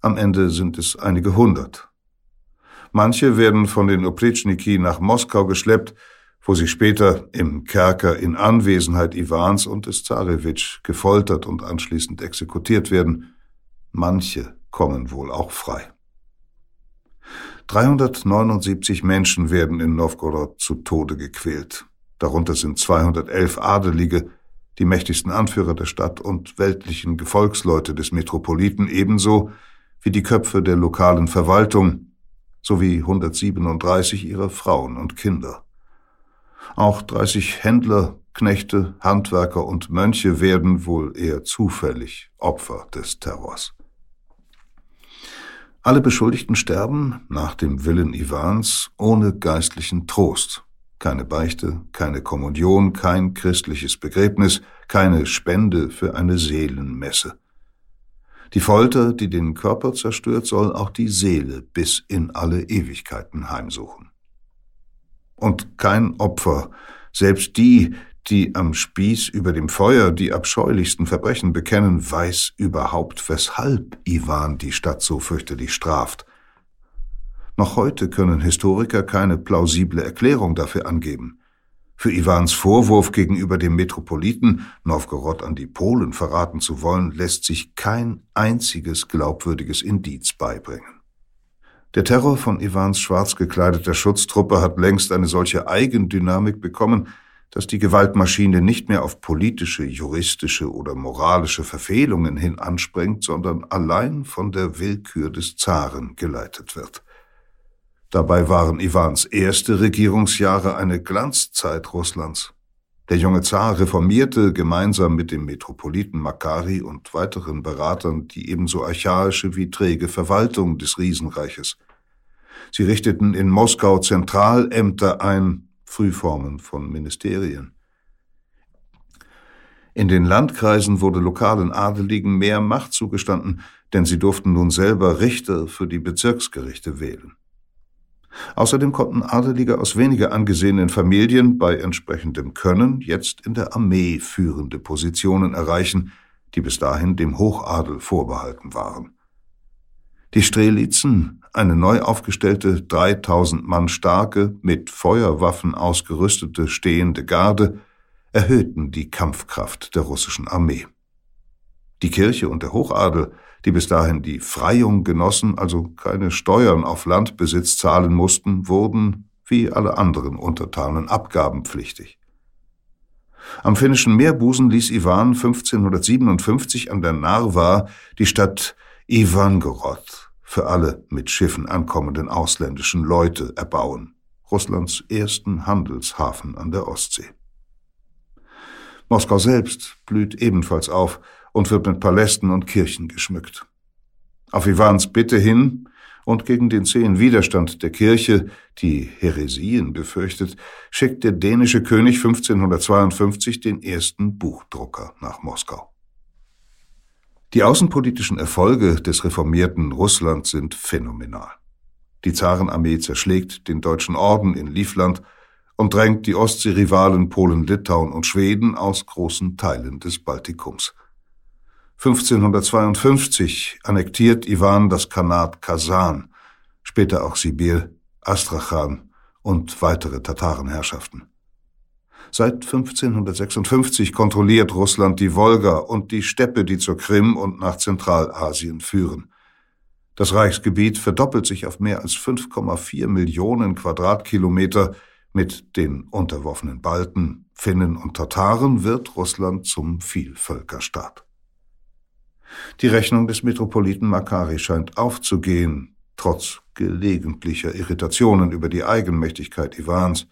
Am Ende sind es einige hundert. Manche werden von den Opritschniki nach Moskau geschleppt, wo sie später im Kerker in Anwesenheit Iwans und des Zarewitsch gefoltert und anschließend exekutiert werden. Manche kommen wohl auch frei. 379 Menschen werden in Novgorod zu Tode gequält. Darunter sind 211 Adelige, die mächtigsten Anführer der Stadt und weltlichen Gefolgsleute des Metropoliten ebenso wie die Köpfe der lokalen Verwaltung sowie 137 ihrer Frauen und Kinder. Auch 30 Händler, Knechte, Handwerker und Mönche werden wohl eher zufällig Opfer des Terrors. Alle Beschuldigten sterben, nach dem Willen Iwans, ohne geistlichen Trost. Keine Beichte, keine Kommunion, kein christliches Begräbnis, keine Spende für eine Seelenmesse. Die Folter, die den Körper zerstört, soll auch die Seele bis in alle Ewigkeiten heimsuchen und kein Opfer, selbst die, die am Spieß über dem Feuer die abscheulichsten Verbrechen bekennen, weiß überhaupt, weshalb Iwan die Stadt so fürchterlich straft. Noch heute können Historiker keine plausible Erklärung dafür angeben. Für Iwans Vorwurf gegenüber dem Metropoliten, Nowgorod an die Polen verraten zu wollen, lässt sich kein einziges glaubwürdiges Indiz beibringen. Der Terror von Iwans schwarz gekleideter Schutztruppe hat längst eine solche Eigendynamik bekommen, dass die Gewaltmaschine nicht mehr auf politische, juristische oder moralische Verfehlungen hin anspringt, sondern allein von der Willkür des Zaren geleitet wird. Dabei waren Iwans erste Regierungsjahre eine Glanzzeit Russlands. Der junge Zar reformierte gemeinsam mit dem Metropoliten Makari und weiteren Beratern die ebenso archaische wie träge Verwaltung des Riesenreiches. Sie richteten in Moskau Zentralämter ein, Frühformen von Ministerien. In den Landkreisen wurde lokalen Adeligen mehr Macht zugestanden, denn sie durften nun selber Richter für die Bezirksgerichte wählen. Außerdem konnten Adelige aus weniger angesehenen Familien bei entsprechendem Können jetzt in der Armee führende Positionen erreichen, die bis dahin dem Hochadel vorbehalten waren. Die Strelitzen, eine neu aufgestellte 3000 Mann starke, mit Feuerwaffen ausgerüstete stehende Garde, erhöhten die Kampfkraft der russischen Armee. Die Kirche und der Hochadel die bis dahin die Freiung genossen, also keine Steuern auf Landbesitz zahlen mussten, wurden, wie alle anderen Untertanen, abgabenpflichtig. Am finnischen Meerbusen ließ Iwan 1557 an der Narva die Stadt Ivangorod für alle mit Schiffen ankommenden ausländischen Leute erbauen, Russlands ersten Handelshafen an der Ostsee. Moskau selbst blüht ebenfalls auf, und wird mit Palästen und Kirchen geschmückt. Auf Iwans Bitte hin und gegen den zähen Widerstand der Kirche, die Heresien befürchtet, schickt der dänische König 1552 den ersten Buchdrucker nach Moskau. Die außenpolitischen Erfolge des reformierten Russland sind phänomenal. Die Zarenarmee zerschlägt den deutschen Orden in Livland und drängt die Ostsee-Rivalen Polen, Litauen und Schweden aus großen Teilen des Baltikums. 1552 annektiert Iwan das Khanat Kasan, später auch Sibir, Astrachan und weitere Tatarenherrschaften. Seit 1556 kontrolliert Russland die Wolga und die Steppe, die zur Krim und nach Zentralasien führen. Das Reichsgebiet verdoppelt sich auf mehr als 5,4 Millionen Quadratkilometer. Mit den unterworfenen Balten, Finnen und Tataren wird Russland zum Vielvölkerstaat. Die Rechnung des Metropoliten Makari scheint aufzugehen, trotz gelegentlicher Irritationen über die Eigenmächtigkeit Iwans.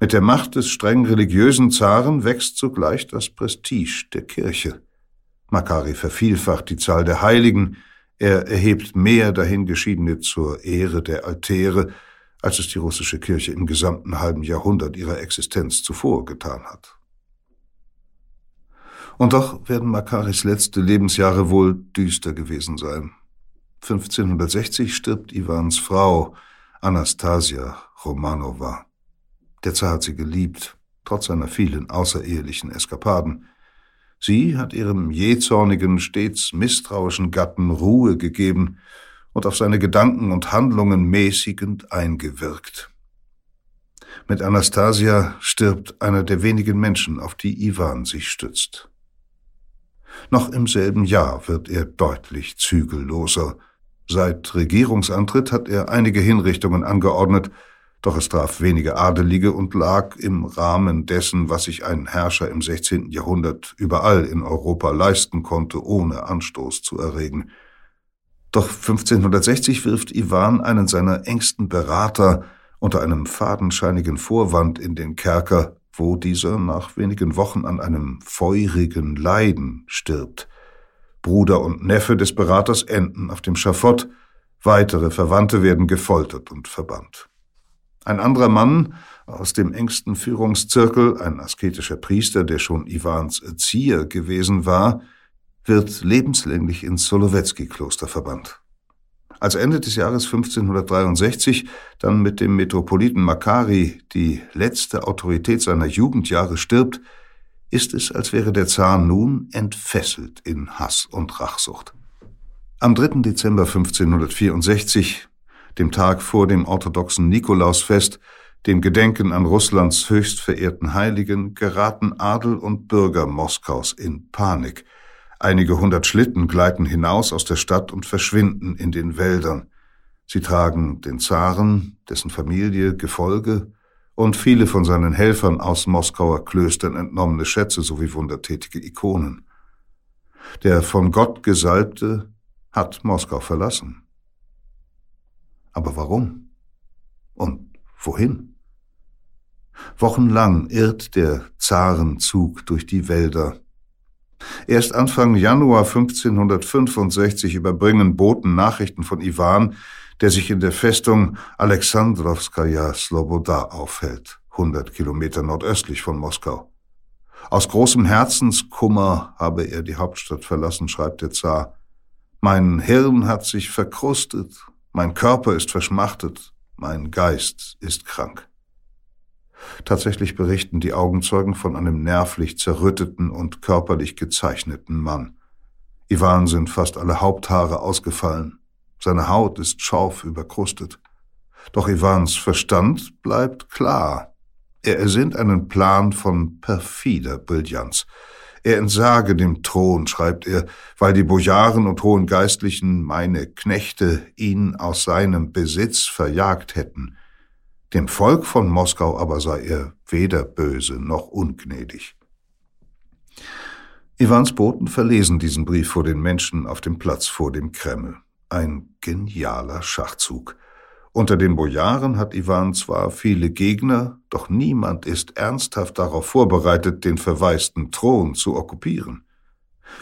Mit der Macht des streng religiösen Zaren wächst zugleich das Prestige der Kirche. Makari vervielfacht die Zahl der Heiligen, er erhebt mehr dahingeschiedene zur Ehre der Altäre, als es die russische Kirche im gesamten halben Jahrhundert ihrer Existenz zuvor getan hat. Und doch werden Makaris letzte Lebensjahre wohl düster gewesen sein. 1560 stirbt Iwans Frau, Anastasia Romanova. Der Zar hat sie geliebt, trotz seiner vielen außerehelichen Eskapaden. Sie hat ihrem jähzornigen, stets misstrauischen Gatten Ruhe gegeben und auf seine Gedanken und Handlungen mäßigend eingewirkt. Mit Anastasia stirbt einer der wenigen Menschen, auf die Iwan sich stützt. Noch im selben Jahr wird er deutlich zügelloser. Seit Regierungsantritt hat er einige Hinrichtungen angeordnet, doch es traf wenige Adelige und lag im Rahmen dessen, was sich ein Herrscher im 16. Jahrhundert überall in Europa leisten konnte, ohne Anstoß zu erregen. Doch 1560 wirft Iwan einen seiner engsten Berater unter einem fadenscheinigen Vorwand in den Kerker, wo dieser nach wenigen Wochen an einem feurigen Leiden stirbt. Bruder und Neffe des Beraters enden auf dem Schafott, weitere Verwandte werden gefoltert und verbannt. Ein anderer Mann aus dem engsten Führungszirkel, ein asketischer Priester, der schon Iwans Erzieher gewesen war, wird lebenslänglich ins Solowetsky-Kloster verbannt. Als Ende des Jahres 1563 dann mit dem Metropoliten Makari die letzte Autorität seiner Jugendjahre stirbt, ist es, als wäre der Zar nun entfesselt in Hass und Rachsucht. Am 3. Dezember 1564, dem Tag vor dem orthodoxen Nikolausfest, dem Gedenken an Russlands höchst verehrten Heiligen, geraten Adel und Bürger Moskaus in Panik – Einige hundert Schlitten gleiten hinaus aus der Stadt und verschwinden in den Wäldern. Sie tragen den Zaren, dessen Familie, Gefolge und viele von seinen Helfern aus Moskauer Klöstern entnommene Schätze sowie wundertätige Ikonen. Der von Gott Gesalbte hat Moskau verlassen. Aber warum? Und wohin? Wochenlang irrt der Zarenzug durch die Wälder. Erst Anfang Januar 1565 überbringen Boten Nachrichten von Iwan, der sich in der Festung Alexandrowskaja Sloboda aufhält, 100 Kilometer nordöstlich von Moskau. Aus großem Herzenskummer habe er die Hauptstadt verlassen, schreibt der Zar. Mein Hirn hat sich verkrustet, mein Körper ist verschmachtet, mein Geist ist krank. Tatsächlich berichten die Augenzeugen von einem nervlich zerrütteten und körperlich gezeichneten Mann. Ivan sind fast alle Haupthaare ausgefallen. Seine Haut ist scharf überkrustet. Doch Ivans Verstand bleibt klar. Er ersinnt einen Plan von perfider Brillanz. Er entsage dem Thron, schreibt er, weil die Bojaren und hohen Geistlichen, meine Knechte, ihn aus seinem Besitz verjagt hätten. Dem Volk von Moskau aber sei er weder böse noch ungnädig. Ivans Boten verlesen diesen Brief vor den Menschen auf dem Platz vor dem Kreml. Ein genialer Schachzug. Unter den Bojaren hat Iwan zwar viele Gegner, doch niemand ist ernsthaft darauf vorbereitet, den verwaisten Thron zu okkupieren.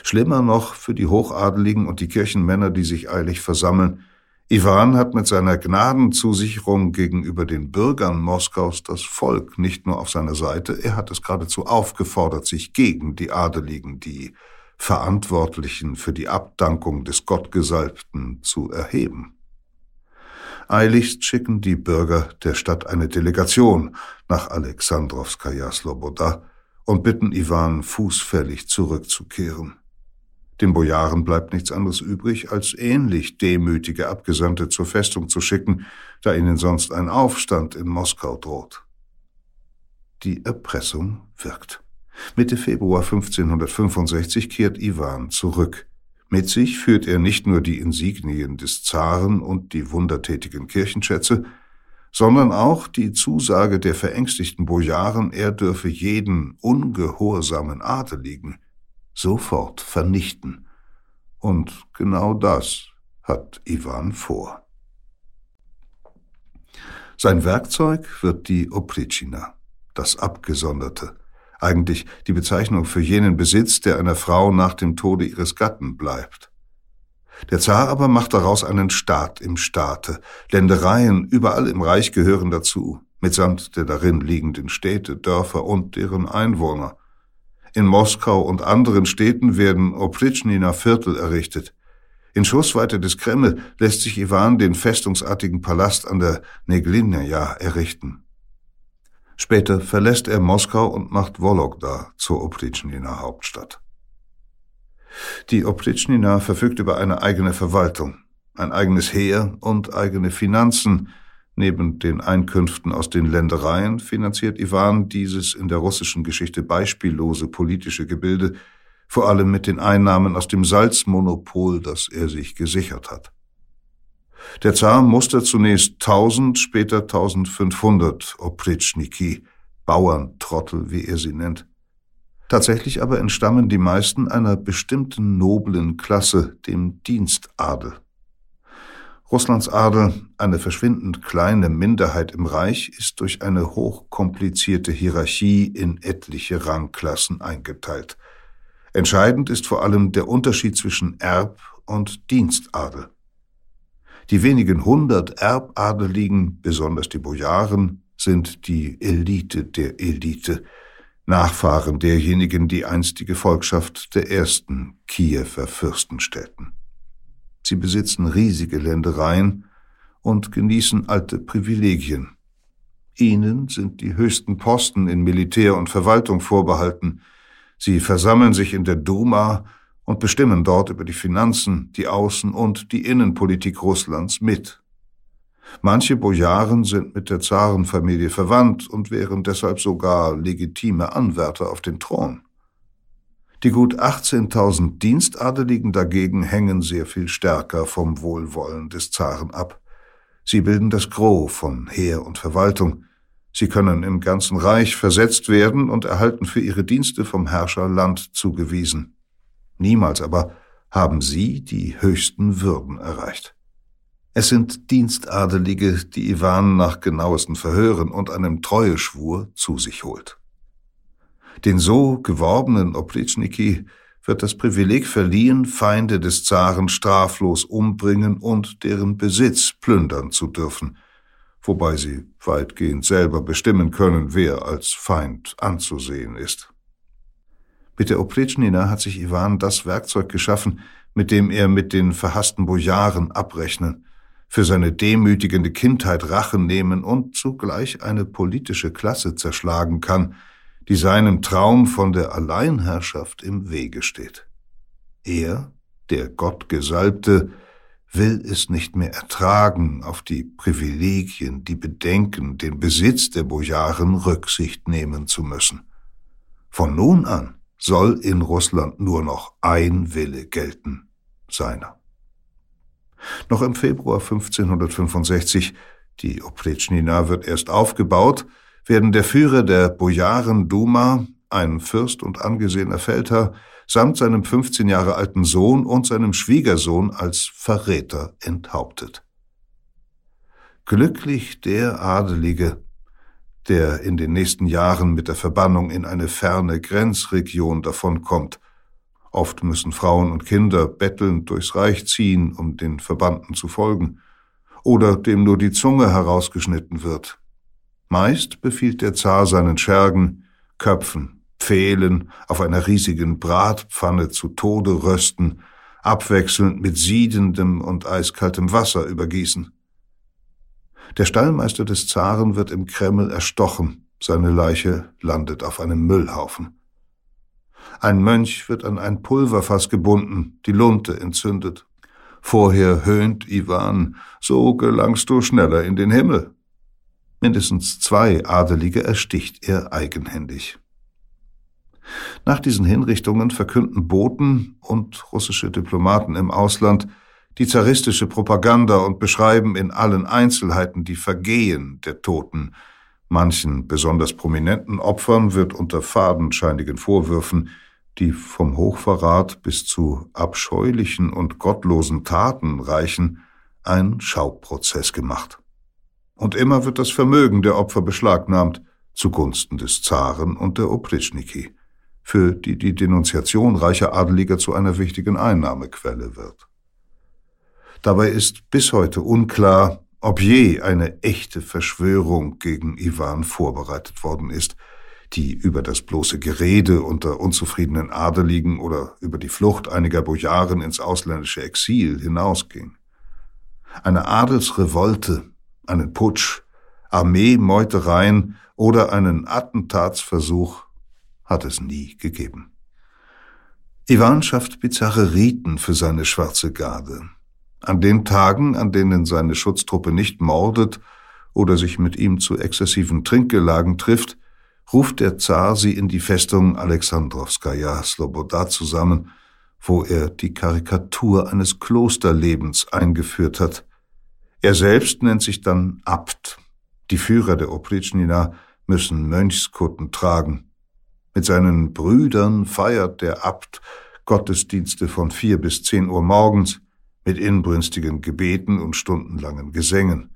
Schlimmer noch für die Hochadeligen und die Kirchenmänner, die sich eilig versammeln, Iwan hat mit seiner Gnadenzusicherung gegenüber den Bürgern Moskaus das Volk nicht nur auf seiner Seite, er hat es geradezu aufgefordert, sich gegen die Adeligen, die Verantwortlichen für die Abdankung des Gottgesalbten zu erheben. Eiligst schicken die Bürger der Stadt eine Delegation nach Alexandrowskaja Sloboda und bitten Iwan fußfällig zurückzukehren. Den Bojaren bleibt nichts anderes übrig, als ähnlich demütige Abgesandte zur Festung zu schicken, da ihnen sonst ein Aufstand in Moskau droht. Die Erpressung wirkt. Mitte Februar 1565 kehrt Iwan zurück. Mit sich führt er nicht nur die Insignien des Zaren und die wundertätigen Kirchenschätze, sondern auch die Zusage der verängstigten Bojaren, er dürfe jeden ungehorsamen Adeligen sofort vernichten. Und genau das hat Iwan vor. Sein Werkzeug wird die Opritschina, das Abgesonderte, eigentlich die Bezeichnung für jenen Besitz, der einer Frau nach dem Tode ihres Gatten bleibt. Der Zar aber macht daraus einen Staat im Staate. Ländereien überall im Reich gehören dazu, mitsamt der darin liegenden Städte, Dörfer und deren Einwohner. In Moskau und anderen Städten werden Opritschniner Viertel errichtet. In Schussweite des Kreml lässt sich Iwan den festungsartigen Palast an der Neglinja errichten. Später verlässt er Moskau und macht Wologda zur Opritschniner Hauptstadt. Die Opritschnina verfügt über eine eigene Verwaltung, ein eigenes Heer und eigene Finanzen. Neben den Einkünften aus den Ländereien finanziert Iwan dieses in der russischen Geschichte beispiellose politische Gebilde vor allem mit den Einnahmen aus dem Salzmonopol, das er sich gesichert hat. Der Zar muster zunächst 1000, später 1500 Opritschniki, Bauerntrottel, wie er sie nennt. Tatsächlich aber entstammen die meisten einer bestimmten noblen Klasse, dem Dienstadel. Russlands Adel, eine verschwindend kleine Minderheit im Reich, ist durch eine hochkomplizierte Hierarchie in etliche Rangklassen eingeteilt. Entscheidend ist vor allem der Unterschied zwischen Erb- und Dienstadel. Die wenigen hundert Erbadeligen, besonders die Bojaren, sind die Elite der Elite, Nachfahren derjenigen, die einstige Volkschaft der ersten Kiewer Fürsten stellten. Sie besitzen riesige Ländereien und genießen alte Privilegien. Ihnen sind die höchsten Posten in Militär und Verwaltung vorbehalten. Sie versammeln sich in der Duma und bestimmen dort über die Finanzen, die Außen- und die Innenpolitik Russlands mit. Manche Bojaren sind mit der Zarenfamilie verwandt und wären deshalb sogar legitime Anwärter auf den Thron. Die gut 18.000 Dienstadeligen dagegen hängen sehr viel stärker vom Wohlwollen des Zaren ab. Sie bilden das Gros von Heer und Verwaltung. Sie können im ganzen Reich versetzt werden und erhalten für ihre Dienste vom Herrscher Land zugewiesen. Niemals aber haben sie die höchsten Würden erreicht. Es sind Dienstadelige, die Iwan nach genauesten Verhören und einem Treueschwur zu sich holt. Den so geworbenen Oplitschniki wird das Privileg verliehen, Feinde des Zaren straflos umbringen und deren Besitz plündern zu dürfen, wobei sie weitgehend selber bestimmen können, wer als Feind anzusehen ist. Mit der Opletschnina hat sich Iwan das Werkzeug geschaffen, mit dem er mit den verhassten Bojaren abrechnen, für seine demütigende Kindheit Rachen nehmen und zugleich eine politische Klasse zerschlagen kann, die seinem Traum von der Alleinherrschaft im Wege steht. Er, der Gottgesalbte, will es nicht mehr ertragen, auf die Privilegien, die Bedenken, den Besitz der Bojaren Rücksicht nehmen zu müssen. Von nun an soll in Russland nur noch ein Wille gelten, seiner. Noch im Februar 1565, die Opletschnina wird erst aufgebaut, werden der Führer der Bojaren Duma, ein Fürst und angesehener Feldherr, samt seinem 15 Jahre alten Sohn und seinem Schwiegersohn als Verräter enthauptet. Glücklich der Adelige, der in den nächsten Jahren mit der Verbannung in eine ferne Grenzregion davonkommt. Oft müssen Frauen und Kinder bettelnd durchs Reich ziehen, um den Verbannten zu folgen, oder dem nur die Zunge herausgeschnitten wird. Meist befiehlt der Zar seinen Schergen, Köpfen, Pfählen auf einer riesigen Bratpfanne zu Tode rösten, abwechselnd mit siedendem und eiskaltem Wasser übergießen. Der Stallmeister des Zaren wird im Kreml erstochen, seine Leiche landet auf einem Müllhaufen. Ein Mönch wird an ein Pulverfass gebunden, die Lunte entzündet. Vorher höhnt Iwan, so gelangst du schneller in den Himmel. Mindestens zwei Adelige ersticht er eigenhändig. Nach diesen Hinrichtungen verkünden Boten und russische Diplomaten im Ausland die zaristische Propaganda und beschreiben in allen Einzelheiten die Vergehen der Toten. Manchen besonders prominenten Opfern wird unter fadenscheinigen Vorwürfen, die vom Hochverrat bis zu abscheulichen und gottlosen Taten reichen, ein Schauprozess gemacht. Und immer wird das Vermögen der Opfer beschlagnahmt, zugunsten des Zaren und der Opritschniki, für die die Denunziation reicher Adeliger zu einer wichtigen Einnahmequelle wird. Dabei ist bis heute unklar, ob je eine echte Verschwörung gegen Iwan vorbereitet worden ist, die über das bloße Gerede unter unzufriedenen Adeligen oder über die Flucht einiger Bojaren ins ausländische Exil hinausging. Eine Adelsrevolte, einen Putsch, Armeemeutereien oder einen Attentatsversuch hat es nie gegeben. Iwan schafft bizarre Riten für seine schwarze Garde. An den Tagen, an denen seine Schutztruppe nicht mordet oder sich mit ihm zu exzessiven Trinkgelagen trifft, ruft der Zar sie in die Festung Alexandrowskaja Sloboda zusammen, wo er die Karikatur eines Klosterlebens eingeführt hat. Er selbst nennt sich dann Abt. Die Führer der Opritschnina müssen Mönchskutten tragen. Mit seinen Brüdern feiert der Abt Gottesdienste von vier bis zehn Uhr morgens, mit inbrünstigen Gebeten und stundenlangen Gesängen.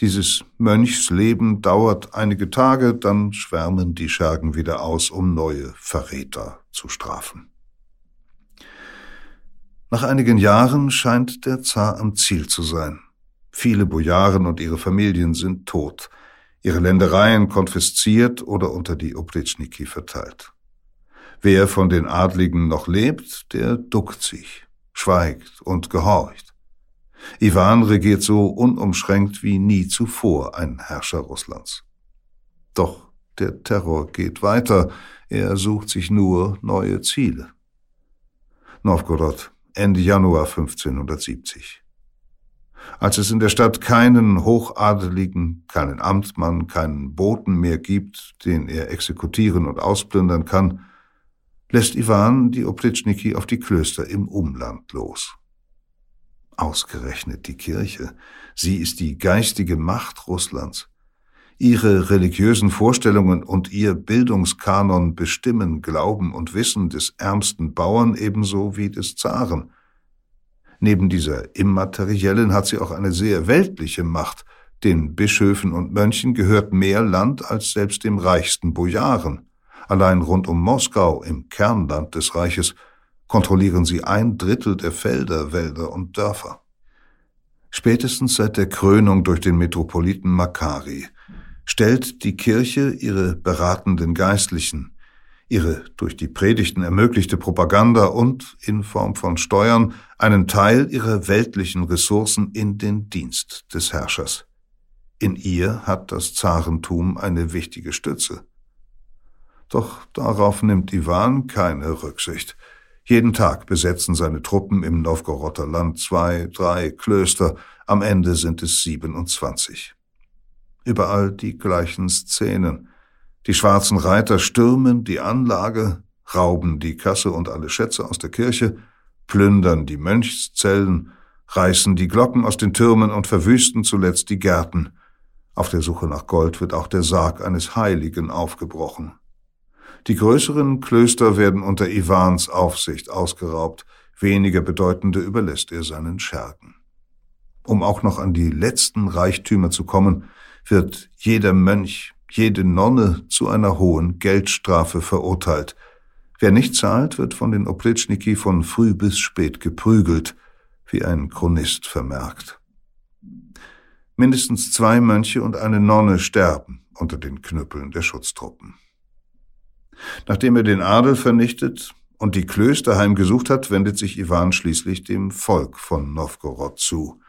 Dieses Mönchsleben dauert einige Tage, dann schwärmen die Schergen wieder aus, um neue Verräter zu strafen. Nach einigen Jahren scheint der Zar am Ziel zu sein. Viele Bojaren und ihre Familien sind tot, ihre Ländereien konfisziert oder unter die Oplitschniki verteilt. Wer von den Adligen noch lebt, der duckt sich schweigt und gehorcht. Iwan regiert so unumschränkt wie nie zuvor ein Herrscher Russlands. Doch der Terror geht weiter, er sucht sich nur neue Ziele. Novgorod, Ende Januar 1570. Als es in der Stadt keinen Hochadeligen, keinen Amtmann, keinen Boten mehr gibt, den er exekutieren und ausplündern kann, lässt Iwan die Oplitschniki auf die Klöster im Umland los. Ausgerechnet die Kirche. Sie ist die geistige Macht Russlands. Ihre religiösen Vorstellungen und ihr Bildungskanon bestimmen Glauben und Wissen des ärmsten Bauern ebenso wie des Zaren. Neben dieser immateriellen hat sie auch eine sehr weltliche Macht. Den Bischöfen und Mönchen gehört mehr Land als selbst dem reichsten Bojaren. Allein rund um Moskau, im Kernland des Reiches, kontrollieren sie ein Drittel der Felder, Wälder und Dörfer. Spätestens seit der Krönung durch den Metropoliten Makari stellt die Kirche ihre beratenden Geistlichen, ihre durch die Predigten ermöglichte Propaganda und in Form von Steuern einen Teil ihrer weltlichen Ressourcen in den Dienst des Herrschers. In ihr hat das Zarentum eine wichtige Stütze. Doch darauf nimmt Iwan keine Rücksicht. Jeden Tag besetzen seine Truppen im Novgoroder Land zwei, drei Klöster, am Ende sind es 27. Überall die gleichen Szenen. Die schwarzen Reiter stürmen die Anlage, rauben die Kasse und alle Schätze aus der Kirche, plündern die Mönchszellen, reißen die Glocken aus den Türmen und verwüsten zuletzt die Gärten. Auf der Suche nach Gold wird auch der Sarg eines Heiligen aufgebrochen. Die größeren Klöster werden unter Iwans Aufsicht ausgeraubt, weniger bedeutende überlässt er seinen Schergen. Um auch noch an die letzten Reichtümer zu kommen, wird jeder Mönch, jede Nonne zu einer hohen Geldstrafe verurteilt. Wer nicht zahlt, wird von den Oplitschniki von früh bis spät geprügelt, wie ein Chronist vermerkt. Mindestens zwei Mönche und eine Nonne sterben unter den Knüppeln der Schutztruppen. Nachdem er den Adel vernichtet und die Klöster heimgesucht hat, wendet sich Iwan schließlich dem Volk von Novgorod zu.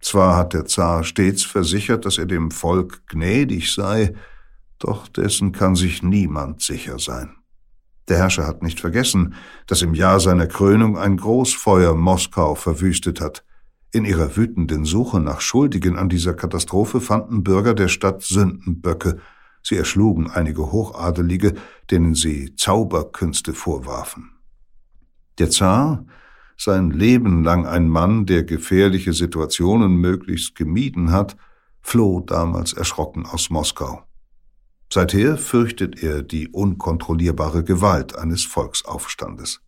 Zwar hat der Zar stets versichert, dass er dem Volk gnädig sei, doch dessen kann sich niemand sicher sein. Der Herrscher hat nicht vergessen, dass im Jahr seiner Krönung ein Großfeuer Moskau verwüstet hat. In ihrer wütenden Suche nach Schuldigen an dieser Katastrophe fanden Bürger der Stadt Sündenböcke. Sie erschlugen einige Hochadelige, denen sie Zauberkünste vorwarfen. Der Zar, sein Leben lang ein Mann, der gefährliche Situationen möglichst gemieden hat, floh damals erschrocken aus Moskau. Seither fürchtet er die unkontrollierbare Gewalt eines Volksaufstandes.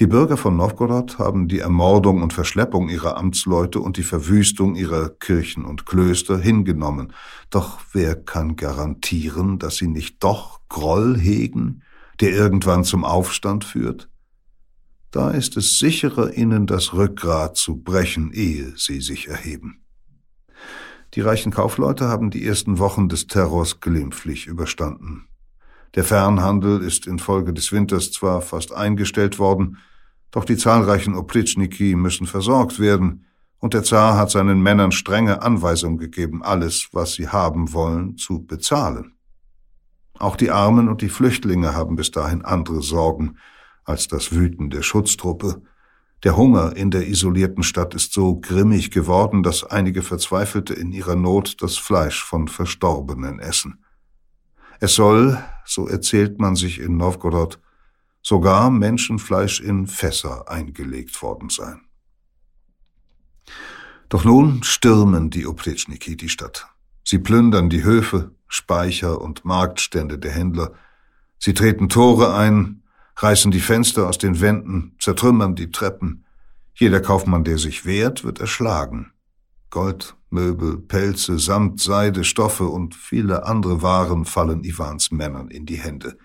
Die Bürger von Novgorod haben die Ermordung und Verschleppung ihrer Amtsleute und die Verwüstung ihrer Kirchen und Klöster hingenommen. Doch wer kann garantieren, dass sie nicht doch Groll hegen, der irgendwann zum Aufstand führt? Da ist es sicherer, ihnen das Rückgrat zu brechen, ehe sie sich erheben. Die reichen Kaufleute haben die ersten Wochen des Terrors glimpflich überstanden. Der Fernhandel ist infolge des Winters zwar fast eingestellt worden, doch die zahlreichen Oplitschniki müssen versorgt werden, und der Zar hat seinen Männern strenge Anweisung gegeben, alles, was sie haben wollen, zu bezahlen. Auch die Armen und die Flüchtlinge haben bis dahin andere Sorgen als das Wüten der Schutztruppe. Der Hunger in der isolierten Stadt ist so grimmig geworden, dass einige Verzweifelte in ihrer Not das Fleisch von Verstorbenen essen. Es soll, so erzählt man sich in Novgorod, sogar Menschenfleisch in Fässer eingelegt worden sein. Doch nun stürmen die Oplitschniki die Stadt. Sie plündern die Höfe, Speicher und Marktstände der Händler. Sie treten Tore ein, reißen die Fenster aus den Wänden, zertrümmern die Treppen. Jeder Kaufmann, der sich wehrt, wird erschlagen. Gold, Möbel, Pelze, Samt, Seide, Stoffe und viele andere Waren fallen Iwans Männern in die Hände.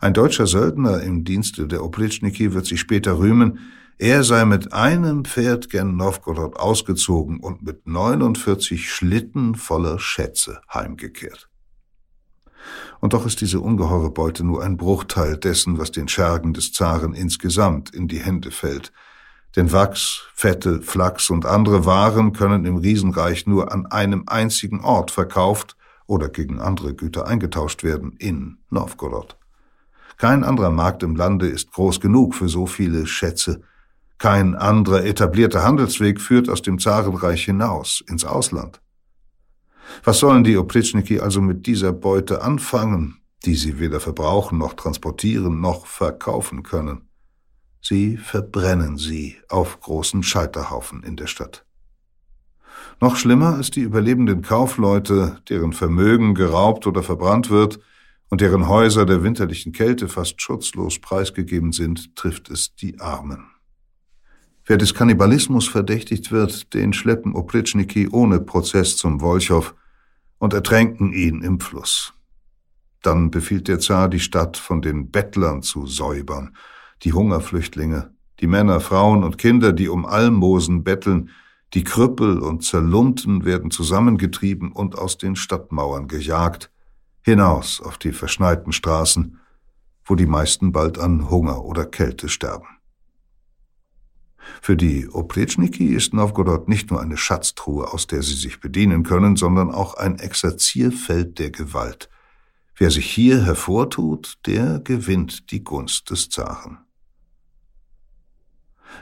Ein deutscher Söldner im Dienste der Oplitschniki wird sich später rühmen, er sei mit einem Pferd gen Novgorod ausgezogen und mit 49 Schlitten voller Schätze heimgekehrt. Und doch ist diese ungeheure Beute nur ein Bruchteil dessen, was den Schergen des Zaren insgesamt in die Hände fällt – denn Wachs, Fette, Flachs und andere Waren können im Riesenreich nur an einem einzigen Ort verkauft oder gegen andere Güter eingetauscht werden, in Novgorod. Kein anderer Markt im Lande ist groß genug für so viele Schätze. Kein anderer etablierter Handelsweg führt aus dem Zarenreich hinaus, ins Ausland. Was sollen die Oplitschniki also mit dieser Beute anfangen, die sie weder verbrauchen noch transportieren noch verkaufen können? Sie verbrennen sie auf großen Scheiterhaufen in der Stadt. Noch schlimmer ist die überlebenden Kaufleute, deren Vermögen geraubt oder verbrannt wird und deren Häuser der winterlichen Kälte fast schutzlos preisgegeben sind, trifft es die Armen. Wer des Kannibalismus verdächtigt wird, den schleppen Opritschniki ohne Prozess zum Wolchow und ertränken ihn im Fluss. Dann befiehlt der Zar, die Stadt von den Bettlern zu säubern, die Hungerflüchtlinge, die Männer, Frauen und Kinder, die um Almosen betteln, die Krüppel und Zerlumpten werden zusammengetrieben und aus den Stadtmauern gejagt, hinaus auf die verschneiten Straßen, wo die meisten bald an Hunger oder Kälte sterben. Für die Opretschniki ist Novgorod nicht nur eine Schatztruhe, aus der sie sich bedienen können, sondern auch ein Exerzierfeld der Gewalt. Wer sich hier hervortut, der gewinnt die Gunst des Zaren.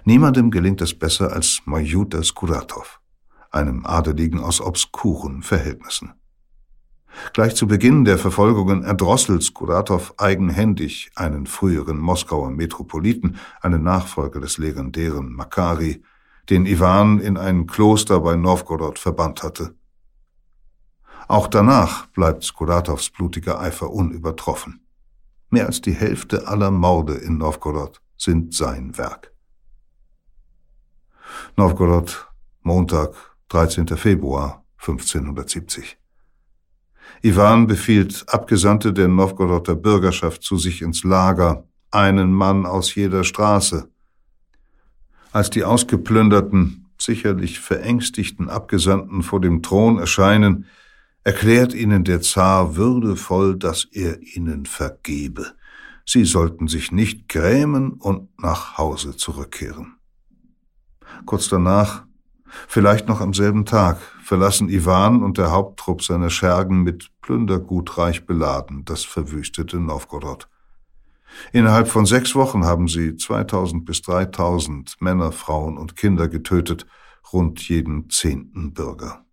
Niemandem gelingt es besser als Majuta Skuratov, einem Adeligen aus obskuren Verhältnissen. Gleich zu Beginn der Verfolgungen erdrosselt Skuratow eigenhändig einen früheren Moskauer Metropoliten, einen Nachfolger des legendären Makari, den Iwan in ein Kloster bei Novgorod verbannt hatte. Auch danach bleibt Skuratows blutiger Eifer unübertroffen. Mehr als die Hälfte aller Morde in Novgorod sind sein Werk. Novgorod, Montag, 13. Februar 1570. Iwan befiehlt Abgesandte der Novgoroder Bürgerschaft zu sich ins Lager, einen Mann aus jeder Straße. Als die ausgeplünderten, sicherlich verängstigten Abgesandten vor dem Thron erscheinen, erklärt ihnen der Zar würdevoll, dass er ihnen vergebe. Sie sollten sich nicht grämen und nach Hause zurückkehren. Kurz danach Vielleicht noch am selben Tag verlassen Iwan und der Haupttrupp seiner Schergen mit Plündergut reich beladen das verwüstete Novgorod. Innerhalb von sechs Wochen haben sie 2000 bis 3000 Männer, Frauen und Kinder getötet, rund jeden zehnten Bürger.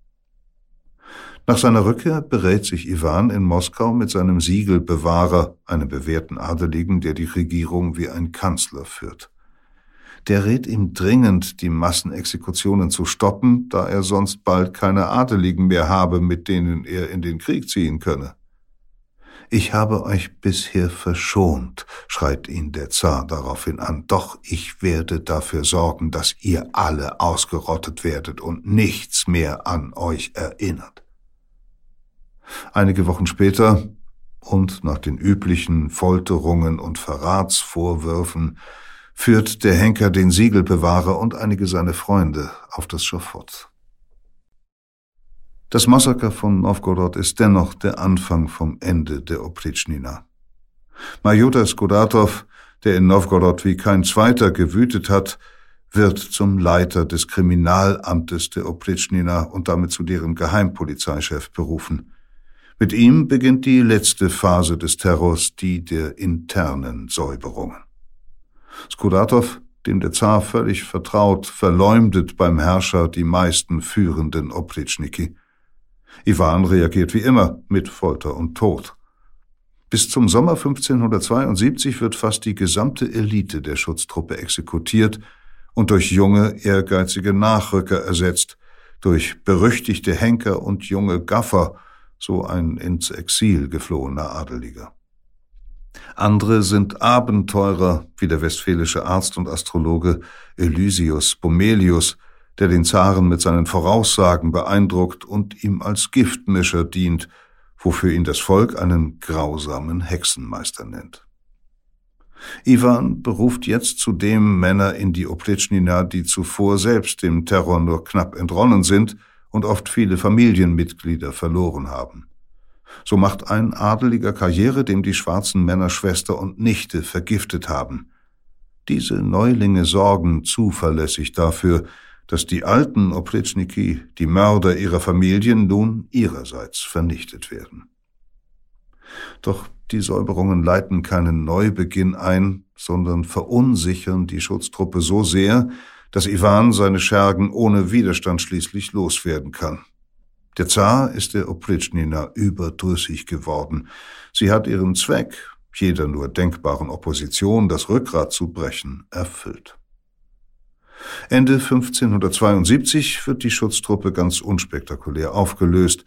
Nach seiner Rückkehr berät sich Iwan in Moskau mit seinem Siegelbewahrer, einem bewährten Adeligen, der die Regierung wie ein Kanzler führt der rät ihm dringend, die Massenexekutionen zu stoppen, da er sonst bald keine Adeligen mehr habe, mit denen er in den Krieg ziehen könne. Ich habe euch bisher verschont, schreit ihn der Zar daraufhin an, doch ich werde dafür sorgen, dass ihr alle ausgerottet werdet und nichts mehr an euch erinnert. Einige Wochen später und nach den üblichen Folterungen und Verratsvorwürfen führt der Henker den Siegelbewahrer und einige seine Freunde auf das Schafott. Das Massaker von Novgorod ist dennoch der Anfang vom Ende der Opritschnina. Majuta Skodatov, der in Novgorod wie kein zweiter gewütet hat, wird zum Leiter des Kriminalamtes der Opritschnina und damit zu deren Geheimpolizeichef berufen. Mit ihm beginnt die letzte Phase des Terrors, die der internen Säuberungen. Skuratow, dem der Zar völlig vertraut, verleumdet beim Herrscher die meisten führenden Opritschniki. Iwan reagiert wie immer mit Folter und Tod. Bis zum Sommer 1572 wird fast die gesamte Elite der Schutztruppe exekutiert und durch junge, ehrgeizige Nachrücker ersetzt, durch berüchtigte Henker und junge Gaffer, so ein ins Exil geflohener Adeliger. Andere sind Abenteurer, wie der westfälische Arzt und Astrologe Elysius Bomelius, der den Zaren mit seinen Voraussagen beeindruckt und ihm als Giftmischer dient, wofür ihn das Volk einen grausamen Hexenmeister nennt. Ivan beruft jetzt zudem Männer in die Oplitschnina, die zuvor selbst dem Terror nur knapp entronnen sind und oft viele Familienmitglieder verloren haben. So macht ein Adeliger Karriere, dem die schwarzen Männer Schwester und Nichte vergiftet haben. Diese Neulinge sorgen zuverlässig dafür, dass die alten Opritschniki, die Mörder ihrer Familien, nun ihrerseits vernichtet werden. Doch die Säuberungen leiten keinen Neubeginn ein, sondern verunsichern die Schutztruppe so sehr, dass Iwan seine Schergen ohne Widerstand schließlich loswerden kann. Der Zar ist der Opritschnina überdrüssig geworden. Sie hat ihren Zweck, jeder nur denkbaren Opposition das Rückgrat zu brechen, erfüllt. Ende 1572 wird die Schutztruppe ganz unspektakulär aufgelöst.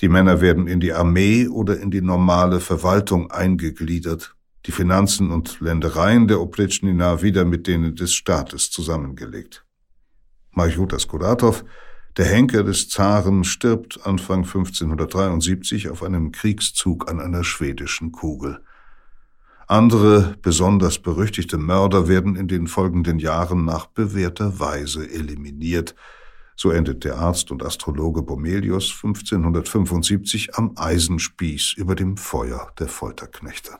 Die Männer werden in die Armee oder in die normale Verwaltung eingegliedert, die Finanzen und Ländereien der Opritschnina wieder mit denen des Staates zusammengelegt. Marjuta Skodatow, der Henker des Zaren, stirbt Anfang 1573 auf einem Kriegszug an einer schwedischen Kugel. Andere, besonders berüchtigte Mörder werden in den folgenden Jahren nach bewährter Weise eliminiert. So endet der Arzt und Astrologe Bomelius 1575 am Eisenspieß über dem Feuer der Folterknechte.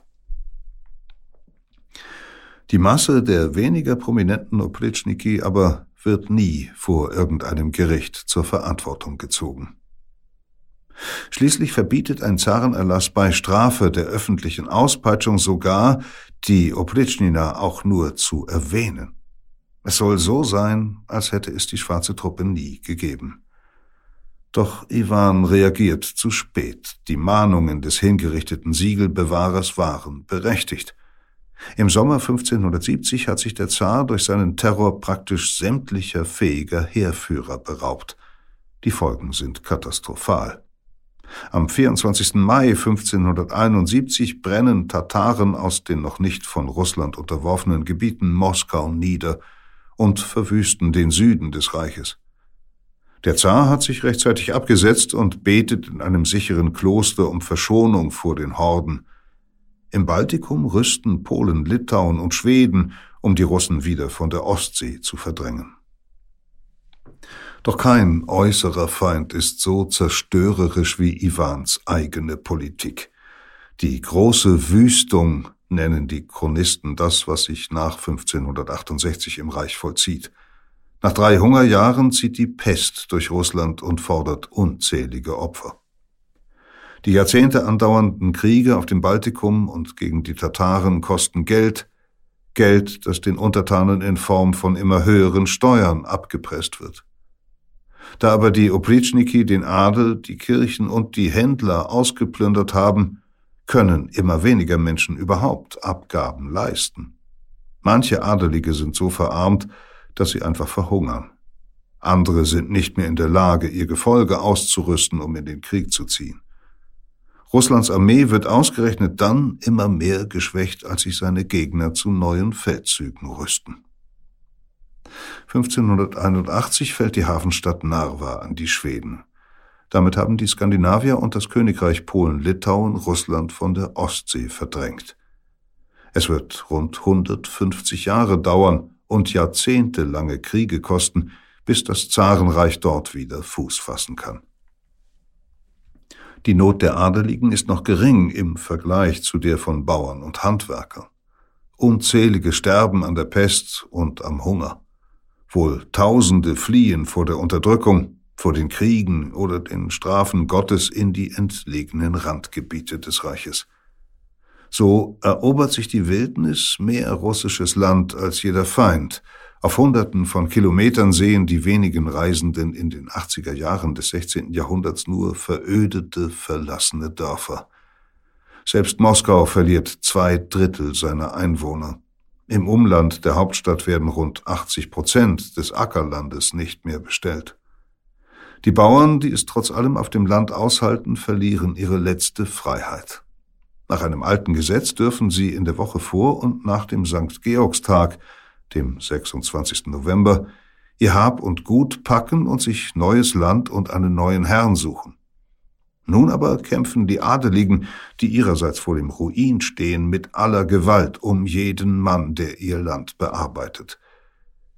Die Masse der weniger prominenten Oplitschniki aber wird nie vor irgendeinem Gericht zur Verantwortung gezogen. Schließlich verbietet ein Zarenerlass bei Strafe der öffentlichen Auspeitschung sogar, die Oplitschnina auch nur zu erwähnen. Es soll so sein, als hätte es die schwarze Truppe nie gegeben. Doch Iwan reagiert zu spät. Die Mahnungen des hingerichteten Siegelbewahrers waren berechtigt. Im Sommer 1570 hat sich der Zar durch seinen Terror praktisch sämtlicher fähiger Heerführer beraubt. Die Folgen sind katastrophal. Am 24. Mai 1571 brennen Tataren aus den noch nicht von Russland unterworfenen Gebieten Moskau nieder und verwüsten den Süden des Reiches. Der Zar hat sich rechtzeitig abgesetzt und betet in einem sicheren Kloster um Verschonung vor den Horden. Im Baltikum rüsten Polen, Litauen und Schweden, um die Russen wieder von der Ostsee zu verdrängen. Doch kein äußerer Feind ist so zerstörerisch wie Iwans eigene Politik. Die große Wüstung nennen die Chronisten das, was sich nach 1568 im Reich vollzieht. Nach drei Hungerjahren zieht die Pest durch Russland und fordert unzählige Opfer. Die Jahrzehnte andauernden Kriege auf dem Baltikum und gegen die Tataren kosten Geld, Geld, das den Untertanen in Form von immer höheren Steuern abgepresst wird. Da aber die Oplitschniki den Adel, die Kirchen und die Händler ausgeplündert haben, können immer weniger Menschen überhaupt Abgaben leisten. Manche Adelige sind so verarmt, dass sie einfach verhungern. Andere sind nicht mehr in der Lage, ihr Gefolge auszurüsten, um in den Krieg zu ziehen. Russlands Armee wird ausgerechnet dann immer mehr geschwächt, als sich seine Gegner zu neuen Feldzügen rüsten. 1581 fällt die Hafenstadt Narva an die Schweden. Damit haben die Skandinavier und das Königreich Polen-Litauen Russland von der Ostsee verdrängt. Es wird rund 150 Jahre dauern und jahrzehntelange Kriege kosten, bis das Zarenreich dort wieder Fuß fassen kann. Die Not der Adeligen ist noch gering im Vergleich zu der von Bauern und Handwerkern. Unzählige sterben an der Pest und am Hunger. Wohl Tausende fliehen vor der Unterdrückung, vor den Kriegen oder den Strafen Gottes in die entlegenen Randgebiete des Reiches. So erobert sich die Wildnis mehr russisches Land als jeder Feind. Auf Hunderten von Kilometern sehen die wenigen Reisenden in den 80er Jahren des 16. Jahrhunderts nur verödete, verlassene Dörfer. Selbst Moskau verliert zwei Drittel seiner Einwohner. Im Umland der Hauptstadt werden rund 80 Prozent des Ackerlandes nicht mehr bestellt. Die Bauern, die es trotz allem auf dem Land aushalten, verlieren ihre letzte Freiheit. Nach einem alten Gesetz dürfen sie in der Woche vor und nach dem St. Georgstag, dem 26. November, ihr Hab und Gut packen und sich neues Land und einen neuen Herrn suchen. Nun aber kämpfen die Adeligen, die ihrerseits vor dem Ruin stehen, mit aller Gewalt um jeden Mann, der ihr Land bearbeitet.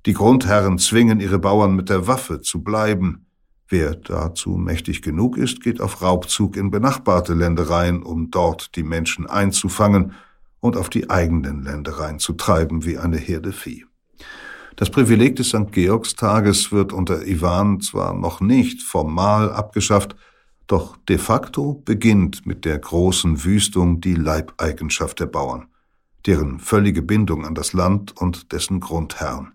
Die Grundherren zwingen ihre Bauern mit der Waffe zu bleiben. Wer dazu mächtig genug ist, geht auf Raubzug in benachbarte Ländereien, um dort die Menschen einzufangen und auf die eigenen Ländereien zu treiben wie eine Herde Vieh. Das Privileg des St. Georgstages wird unter Iwan zwar noch nicht formal abgeschafft, doch de facto beginnt mit der großen Wüstung die Leibeigenschaft der Bauern, deren völlige Bindung an das Land und dessen Grundherrn.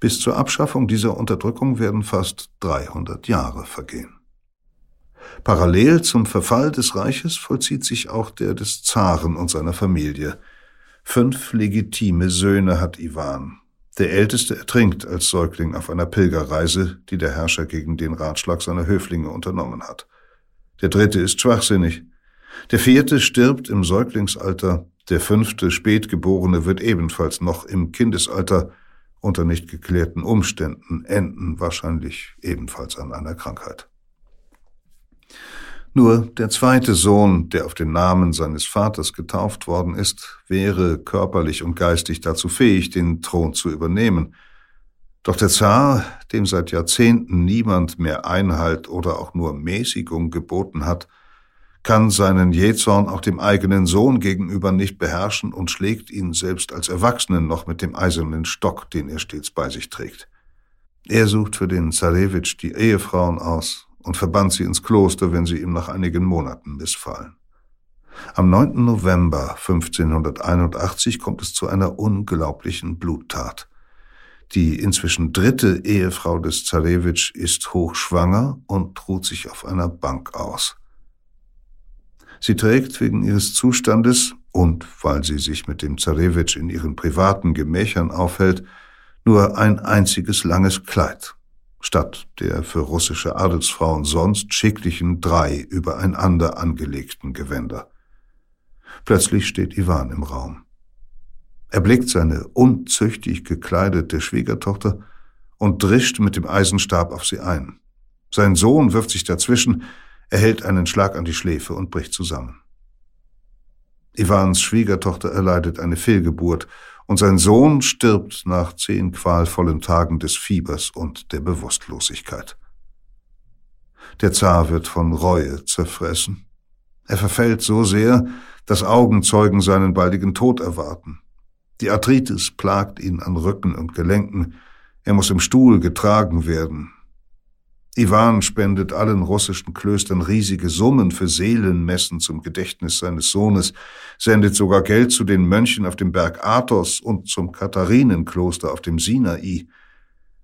Bis zur Abschaffung dieser Unterdrückung werden fast 300 Jahre vergehen. Parallel zum Verfall des Reiches vollzieht sich auch der des Zaren und seiner Familie. Fünf legitime Söhne hat Iwan, der Älteste ertrinkt als Säugling auf einer Pilgerreise, die der Herrscher gegen den Ratschlag seiner Höflinge unternommen hat. Der dritte ist schwachsinnig. Der vierte stirbt im Säuglingsalter, der fünfte Spätgeborene wird ebenfalls noch im Kindesalter unter nicht geklärten Umständen enden wahrscheinlich ebenfalls an einer Krankheit. Nur der zweite Sohn, der auf den Namen seines Vaters getauft worden ist, wäre körperlich und geistig dazu fähig, den Thron zu übernehmen. Doch der Zar, dem seit Jahrzehnten niemand mehr Einhalt oder auch nur Mäßigung geboten hat, kann seinen Jähzorn auch dem eigenen Sohn gegenüber nicht beherrschen und schlägt ihn selbst als Erwachsenen noch mit dem eisernen Stock, den er stets bei sich trägt. Er sucht für den Zarewitsch die Ehefrauen aus und verbannt sie ins Kloster, wenn sie ihm nach einigen Monaten missfallen. Am 9. November 1581 kommt es zu einer unglaublichen Bluttat. Die inzwischen dritte Ehefrau des Zarewitsch ist hochschwanger und ruht sich auf einer Bank aus. Sie trägt wegen ihres Zustandes und weil sie sich mit dem Zarewitsch in ihren privaten Gemächern aufhält, nur ein einziges langes Kleid statt der für russische Adelsfrauen sonst schicklichen drei übereinander angelegten Gewänder. Plötzlich steht Iwan im Raum. Er blickt seine unzüchtig gekleidete Schwiegertochter und drischt mit dem Eisenstab auf sie ein. Sein Sohn wirft sich dazwischen, erhält einen Schlag an die Schläfe und bricht zusammen. Iwans Schwiegertochter erleidet eine Fehlgeburt und sein Sohn stirbt nach zehn qualvollen Tagen des Fiebers und der Bewusstlosigkeit. Der Zar wird von Reue zerfressen. Er verfällt so sehr, dass Augenzeugen seinen baldigen Tod erwarten. Die Arthritis plagt ihn an Rücken und Gelenken. Er muss im Stuhl getragen werden. Iwan spendet allen russischen Klöstern riesige Summen für Seelenmessen zum Gedächtnis seines Sohnes, sendet sogar Geld zu den Mönchen auf dem Berg Athos und zum Katharinenkloster auf dem Sinai.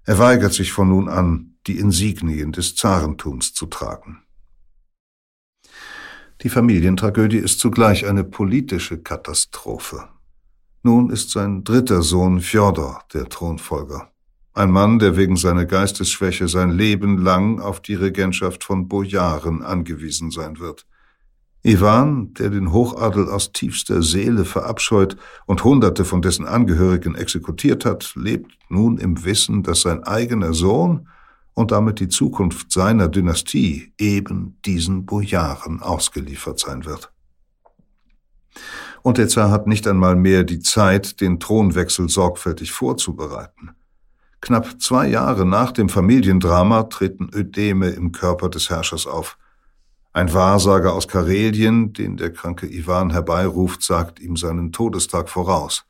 Er weigert sich von nun an, die Insignien des Zarentums zu tragen. Die Familientragödie ist zugleich eine politische Katastrophe. Nun ist sein dritter Sohn Fjodor der Thronfolger. Ein Mann, der wegen seiner Geistesschwäche sein Leben lang auf die Regentschaft von Bojaren angewiesen sein wird. Iwan, der den Hochadel aus tiefster Seele verabscheut und Hunderte von dessen Angehörigen exekutiert hat, lebt nun im Wissen, dass sein eigener Sohn und damit die Zukunft seiner Dynastie eben diesen Bojaren ausgeliefert sein wird. Und der Zar hat nicht einmal mehr die Zeit, den Thronwechsel sorgfältig vorzubereiten. Knapp zwei Jahre nach dem Familiendrama treten Ödeme im Körper des Herrschers auf. Ein Wahrsager aus Karelien, den der kranke Iwan herbeiruft, sagt ihm seinen Todestag voraus,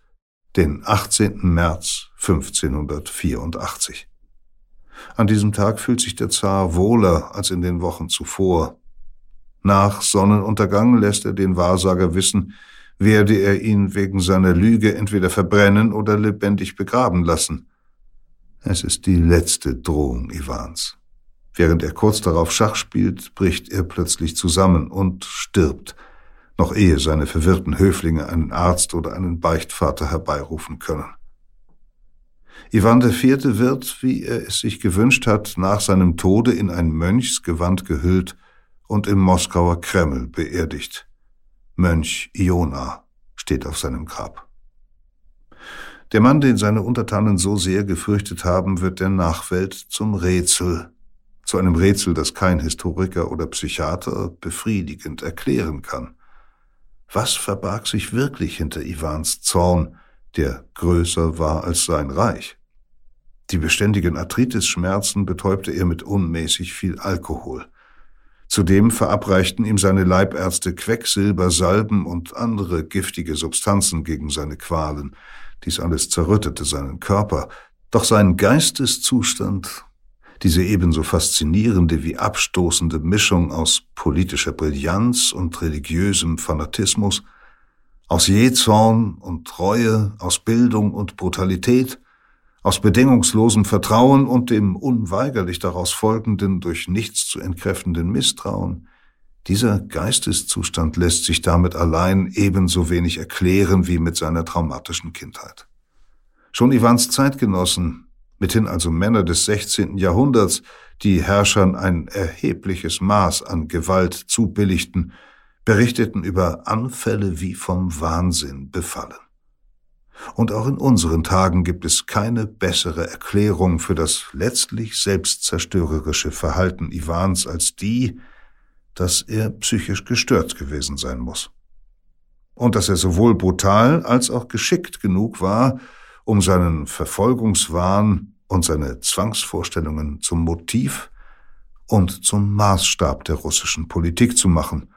den 18. März 1584. An diesem Tag fühlt sich der Zar wohler als in den Wochen zuvor. Nach Sonnenuntergang lässt er den Wahrsager wissen, werde er ihn wegen seiner Lüge entweder verbrennen oder lebendig begraben lassen. Es ist die letzte Drohung Iwans. Während er kurz darauf Schach spielt, bricht er plötzlich zusammen und stirbt, noch ehe seine verwirrten Höflinge einen Arzt oder einen Beichtvater herbeirufen können. Iwan IV. wird, wie er es sich gewünscht hat, nach seinem Tode in ein Mönchsgewand gehüllt und im Moskauer Kreml beerdigt. Mönch Iona steht auf seinem Grab. Der Mann, den seine Untertanen so sehr gefürchtet haben, wird der Nachwelt zum Rätsel, zu einem Rätsel, das kein Historiker oder Psychiater befriedigend erklären kann. Was verbarg sich wirklich hinter Iwans Zorn, der größer war als sein Reich? Die beständigen Arthritis-Schmerzen betäubte er mit unmäßig viel Alkohol. Zudem verabreichten ihm seine Leibärzte Quecksilber, Salben und andere giftige Substanzen gegen seine Qualen. Dies alles zerrüttete seinen Körper, doch sein Geisteszustand, diese ebenso faszinierende wie abstoßende Mischung aus politischer Brillanz und religiösem Fanatismus, aus Jähzorn und Treue, aus Bildung und Brutalität, aus bedingungslosem Vertrauen und dem unweigerlich daraus folgenden, durch nichts zu entkräftenden Misstrauen, dieser Geisteszustand lässt sich damit allein ebenso wenig erklären wie mit seiner traumatischen Kindheit. Schon Iwans Zeitgenossen, mithin also Männer des 16. Jahrhunderts, die Herrschern ein erhebliches Maß an Gewalt zubilligten, berichteten über Anfälle wie vom Wahnsinn befallen. Und auch in unseren Tagen gibt es keine bessere Erklärung für das letztlich selbstzerstörerische Verhalten Iwans als die, dass er psychisch gestört gewesen sein muss. Und dass er sowohl brutal als auch geschickt genug war, um seinen Verfolgungswahn und seine Zwangsvorstellungen zum Motiv und zum Maßstab der russischen Politik zu machen,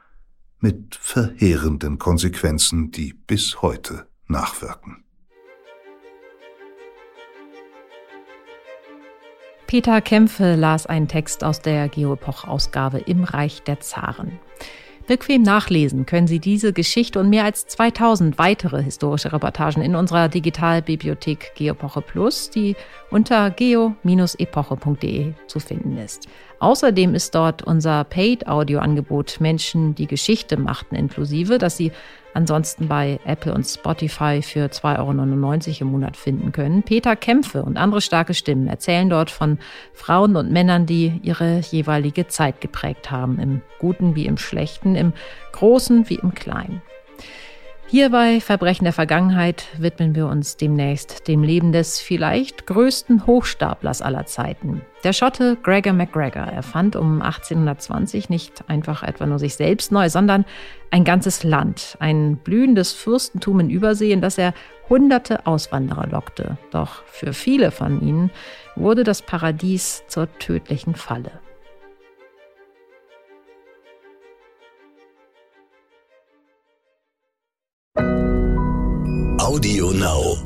mit verheerenden Konsequenzen, die bis heute nachwirken. Peter Kämpfe las einen Text aus der Geopoch-Ausgabe Im Reich der Zaren. Bequem nachlesen können Sie diese Geschichte und mehr als 2000 weitere historische Reportagen in unserer Digitalbibliothek Geopoche Plus, die unter geo-epoche.de zu finden ist. Außerdem ist dort unser Paid-Audio-Angebot Menschen, die Geschichte machten, inklusive, das Sie ansonsten bei Apple und Spotify für 2,99 Euro im Monat finden können. Peter Kämpfe und andere starke Stimmen erzählen dort von Frauen und Männern, die ihre jeweilige Zeit geprägt haben, im Guten wie im Schlechten, im Großen wie im Kleinen. Hier bei Verbrechen der Vergangenheit widmen wir uns demnächst dem Leben des vielleicht größten Hochstaplers aller Zeiten. Der Schotte Gregor MacGregor erfand um 1820 nicht einfach etwa nur sich selbst neu, sondern ein ganzes Land, ein blühendes Fürstentum in Übersee, in das er hunderte Auswanderer lockte. Doch für viele von ihnen wurde das Paradies zur tödlichen Falle. Audio Now.